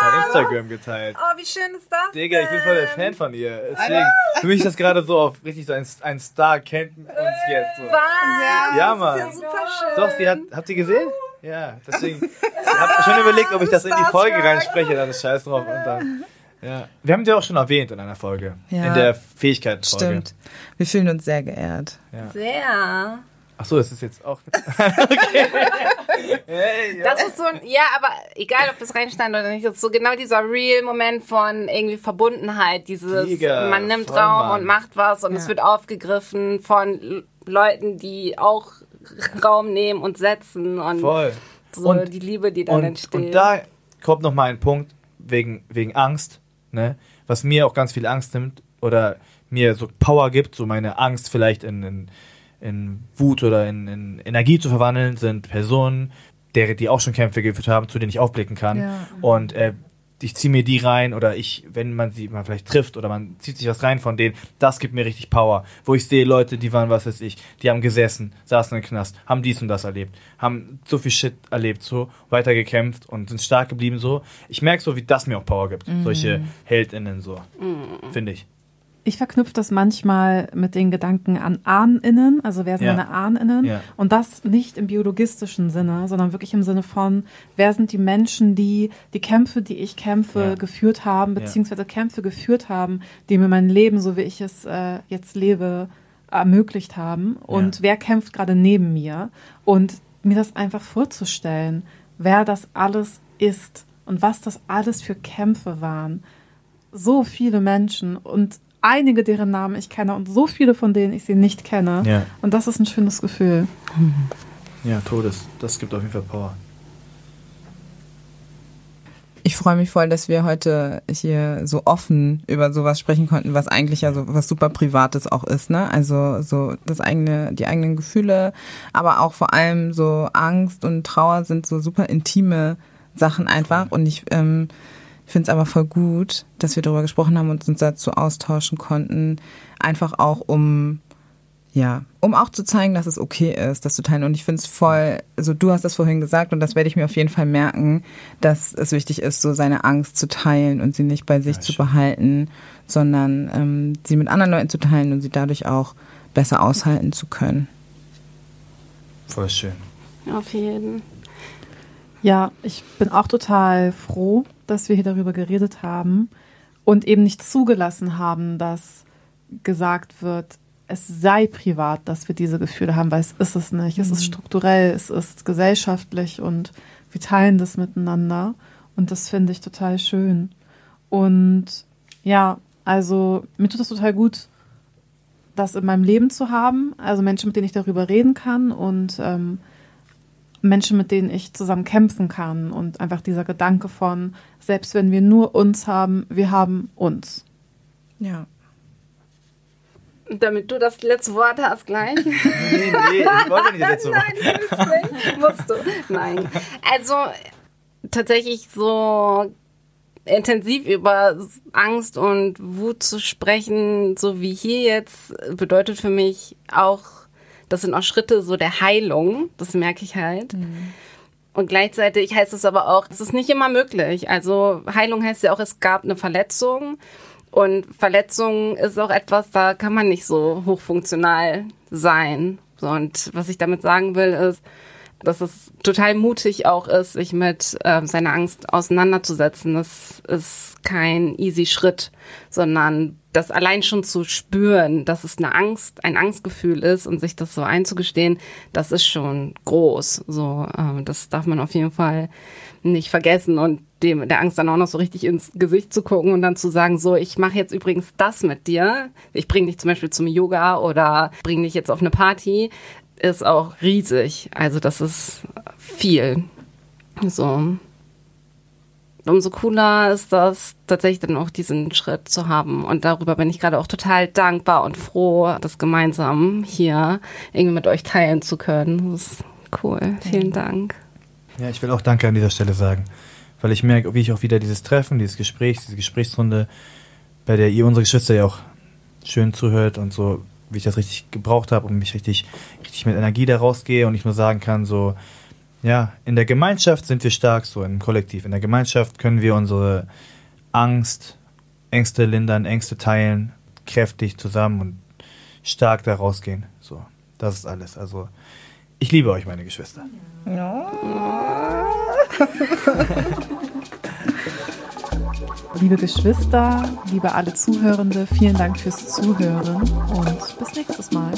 bei Instagram geteilt. Oh, wie schön ist das? Digga, ich bin voll der Fan von ihr. Deswegen, für mich ist das gerade so auf richtig so ein, ein Star kennt uns jetzt. So. Ja, Ja, das Mann. Ist ja super schön. Doch, sie hat, habt ihr gesehen? Ja, deswegen. Ich hab schon überlegt, ob ich das in die Folge reinspreche, dann ist scheiß drauf. Und dann, ja. Wir haben die auch schon erwähnt in einer Folge. Ja. In der Fähigkeitsfolge. Stimmt. Wir fühlen uns sehr geehrt. Ja. Sehr. Achso, das ist jetzt auch. okay. Hey, ja. Das ist so ein, ja, aber egal, ob das reinstand oder nicht, das ist so genau dieser Real-Moment von irgendwie Verbundenheit. Dieses, Digga, man nimmt voll, Raum Mann. und macht was und Ja. es wird aufgegriffen von Leuten, die auch Raum nehmen und setzen und Voll. so Und- die Liebe, die dann Und, entsteht. und da kommt noch mal ein Punkt wegen, wegen Angst, ne? was mir auch ganz viel Angst nimmt oder mir so Power gibt, so meine Angst vielleicht in, in, in Wut oder in, in Energie zu verwandeln, sind Personen, der, die auch schon Kämpfe geführt haben, zu denen ich aufblicken kann. Ja. Und äh, ich ziehe mir die rein oder ich, wenn man sie mal vielleicht trifft oder man zieht sich was rein von denen, das gibt mir richtig Power. Wo ich sehe Leute, die waren, was weiß ich, die haben gesessen, saßen im Knast, haben dies und das erlebt, haben so viel Shit erlebt, so, weitergekämpft und sind stark geblieben, so. Ich merke so, wie das mir auch Power gibt. Solche HeldInnen, so. Finde ich. Ich verknüpfe das manchmal mit den Gedanken an AhnInnen, also wer sind Ja. meine AhnInnen? Ja. Und das nicht im biologistischen Sinne, sondern wirklich im Sinne von, wer sind die Menschen, die die Kämpfe, die ich kämpfe, Ja. geführt haben, beziehungsweise Kämpfe geführt haben, die mir mein Leben, so wie ich es äh, jetzt lebe, ermöglicht haben. Und wer kämpft gerade neben mir? Und mir das einfach vorzustellen, wer das alles ist und was das alles für Kämpfe waren so viele Menschen und einige deren Namen ich kenne und so viele von denen ich sie nicht kenne. Ja. Und das ist ein schönes Gefühl. Ja, Todes. Das gibt auf jeden Fall Power. Ich freue mich voll, dass wir heute hier so offen über sowas sprechen konnten, was eigentlich ja so was super Privates auch ist, ne? Also so das eigene, die eigenen Gefühle, aber auch vor allem so Angst und Trauer sind so super intime Sachen einfach. Und ich ähm, finde es aber voll gut, dass wir darüber gesprochen haben und uns dazu austauschen konnten, einfach auch um ja, um auch zu zeigen, dass es okay ist, das zu teilen. Und ich finde es voll, also du hast das vorhin gesagt und das werde ich mir auf jeden Fall merken, dass es wichtig ist, so seine Angst zu teilen und sie nicht bei sich Ja, zu behalten, sondern ähm, sie mit anderen Leuten zu teilen und sie dadurch auch besser aushalten zu können. Voll schön. Auf jeden. Ja, ich bin auch total froh, dass wir hier darüber geredet haben und eben nicht zugelassen haben, dass gesagt wird, es sei privat, dass wir diese Gefühle haben, weil es ist es nicht. Es ist strukturell, es ist gesellschaftlich und wir teilen das miteinander und das finde ich total schön. Und ja, also mir tut es total gut, das in meinem Leben zu haben, also Menschen, mit denen ich darüber reden kann und ähm, Menschen, mit denen ich zusammen kämpfen kann und einfach dieser Gedanke von, selbst wenn wir nur uns haben, wir haben uns. Ja. Damit du das letzte Wort hast gleich. Nee, nee, ich wollte nicht das letzte Wort. Nein, nicht. Musst du. Nein. Also tatsächlich so intensiv über Angst und Wut zu sprechen, so wie hier jetzt, bedeutet für mich auch, das sind auch Schritte so der Heilung. Das merke ich halt. Und gleichzeitig heißt es aber auch, es ist nicht immer möglich. Also Heilung heißt ja auch, es gab eine Verletzung. Und Verletzung ist auch etwas, da kann man nicht so hochfunktional sein. Und was ich damit sagen will, ist, dass es total mutig auch ist, sich mit äh, seiner Angst auseinanderzusetzen. Das ist kein easy Schritt, sondern das allein schon zu spüren, dass es eine Angst, ein Angstgefühl ist und sich das so einzugestehen, das ist schon groß. So, ähm, das darf man auf jeden Fall nicht vergessen und dem der Angst dann auch noch so richtig ins Gesicht zu gucken und dann zu sagen, so, ich mache jetzt übrigens das mit dir. Ich bringe dich zum Beispiel zum Yoga oder bringe dich jetzt auf eine Party ist auch riesig. Also das ist viel. So. Umso cooler ist das tatsächlich dann auch diesen Schritt zu haben. Und darüber bin ich gerade auch total dankbar und froh, das gemeinsam hier irgendwie mit euch teilen zu können. Das ist cool. Vielen Dank. Ja, ich will auch Danke an dieser Stelle sagen, weil ich merke, wie ich auch wieder dieses Treffen, dieses Gespräch, diese Gesprächsrunde, bei der ihr unsere Geschwister ja auch schön zuhört und so wie ich das richtig gebraucht habe und mich richtig, richtig mit Energie da rausgehe und ich nur sagen kann, so, ja, in der Gemeinschaft sind wir stark, so im Kollektiv. In der Gemeinschaft können wir unsere Angst, Ängste lindern, Ängste teilen, kräftig zusammen und stark da rausgehen. So, das ist alles. Also, ich liebe euch, meine Geschwister. Ja. liebe Geschwister, liebe alle Zuhörende, vielen Dank fürs Zuhören und bis nächstes Mal.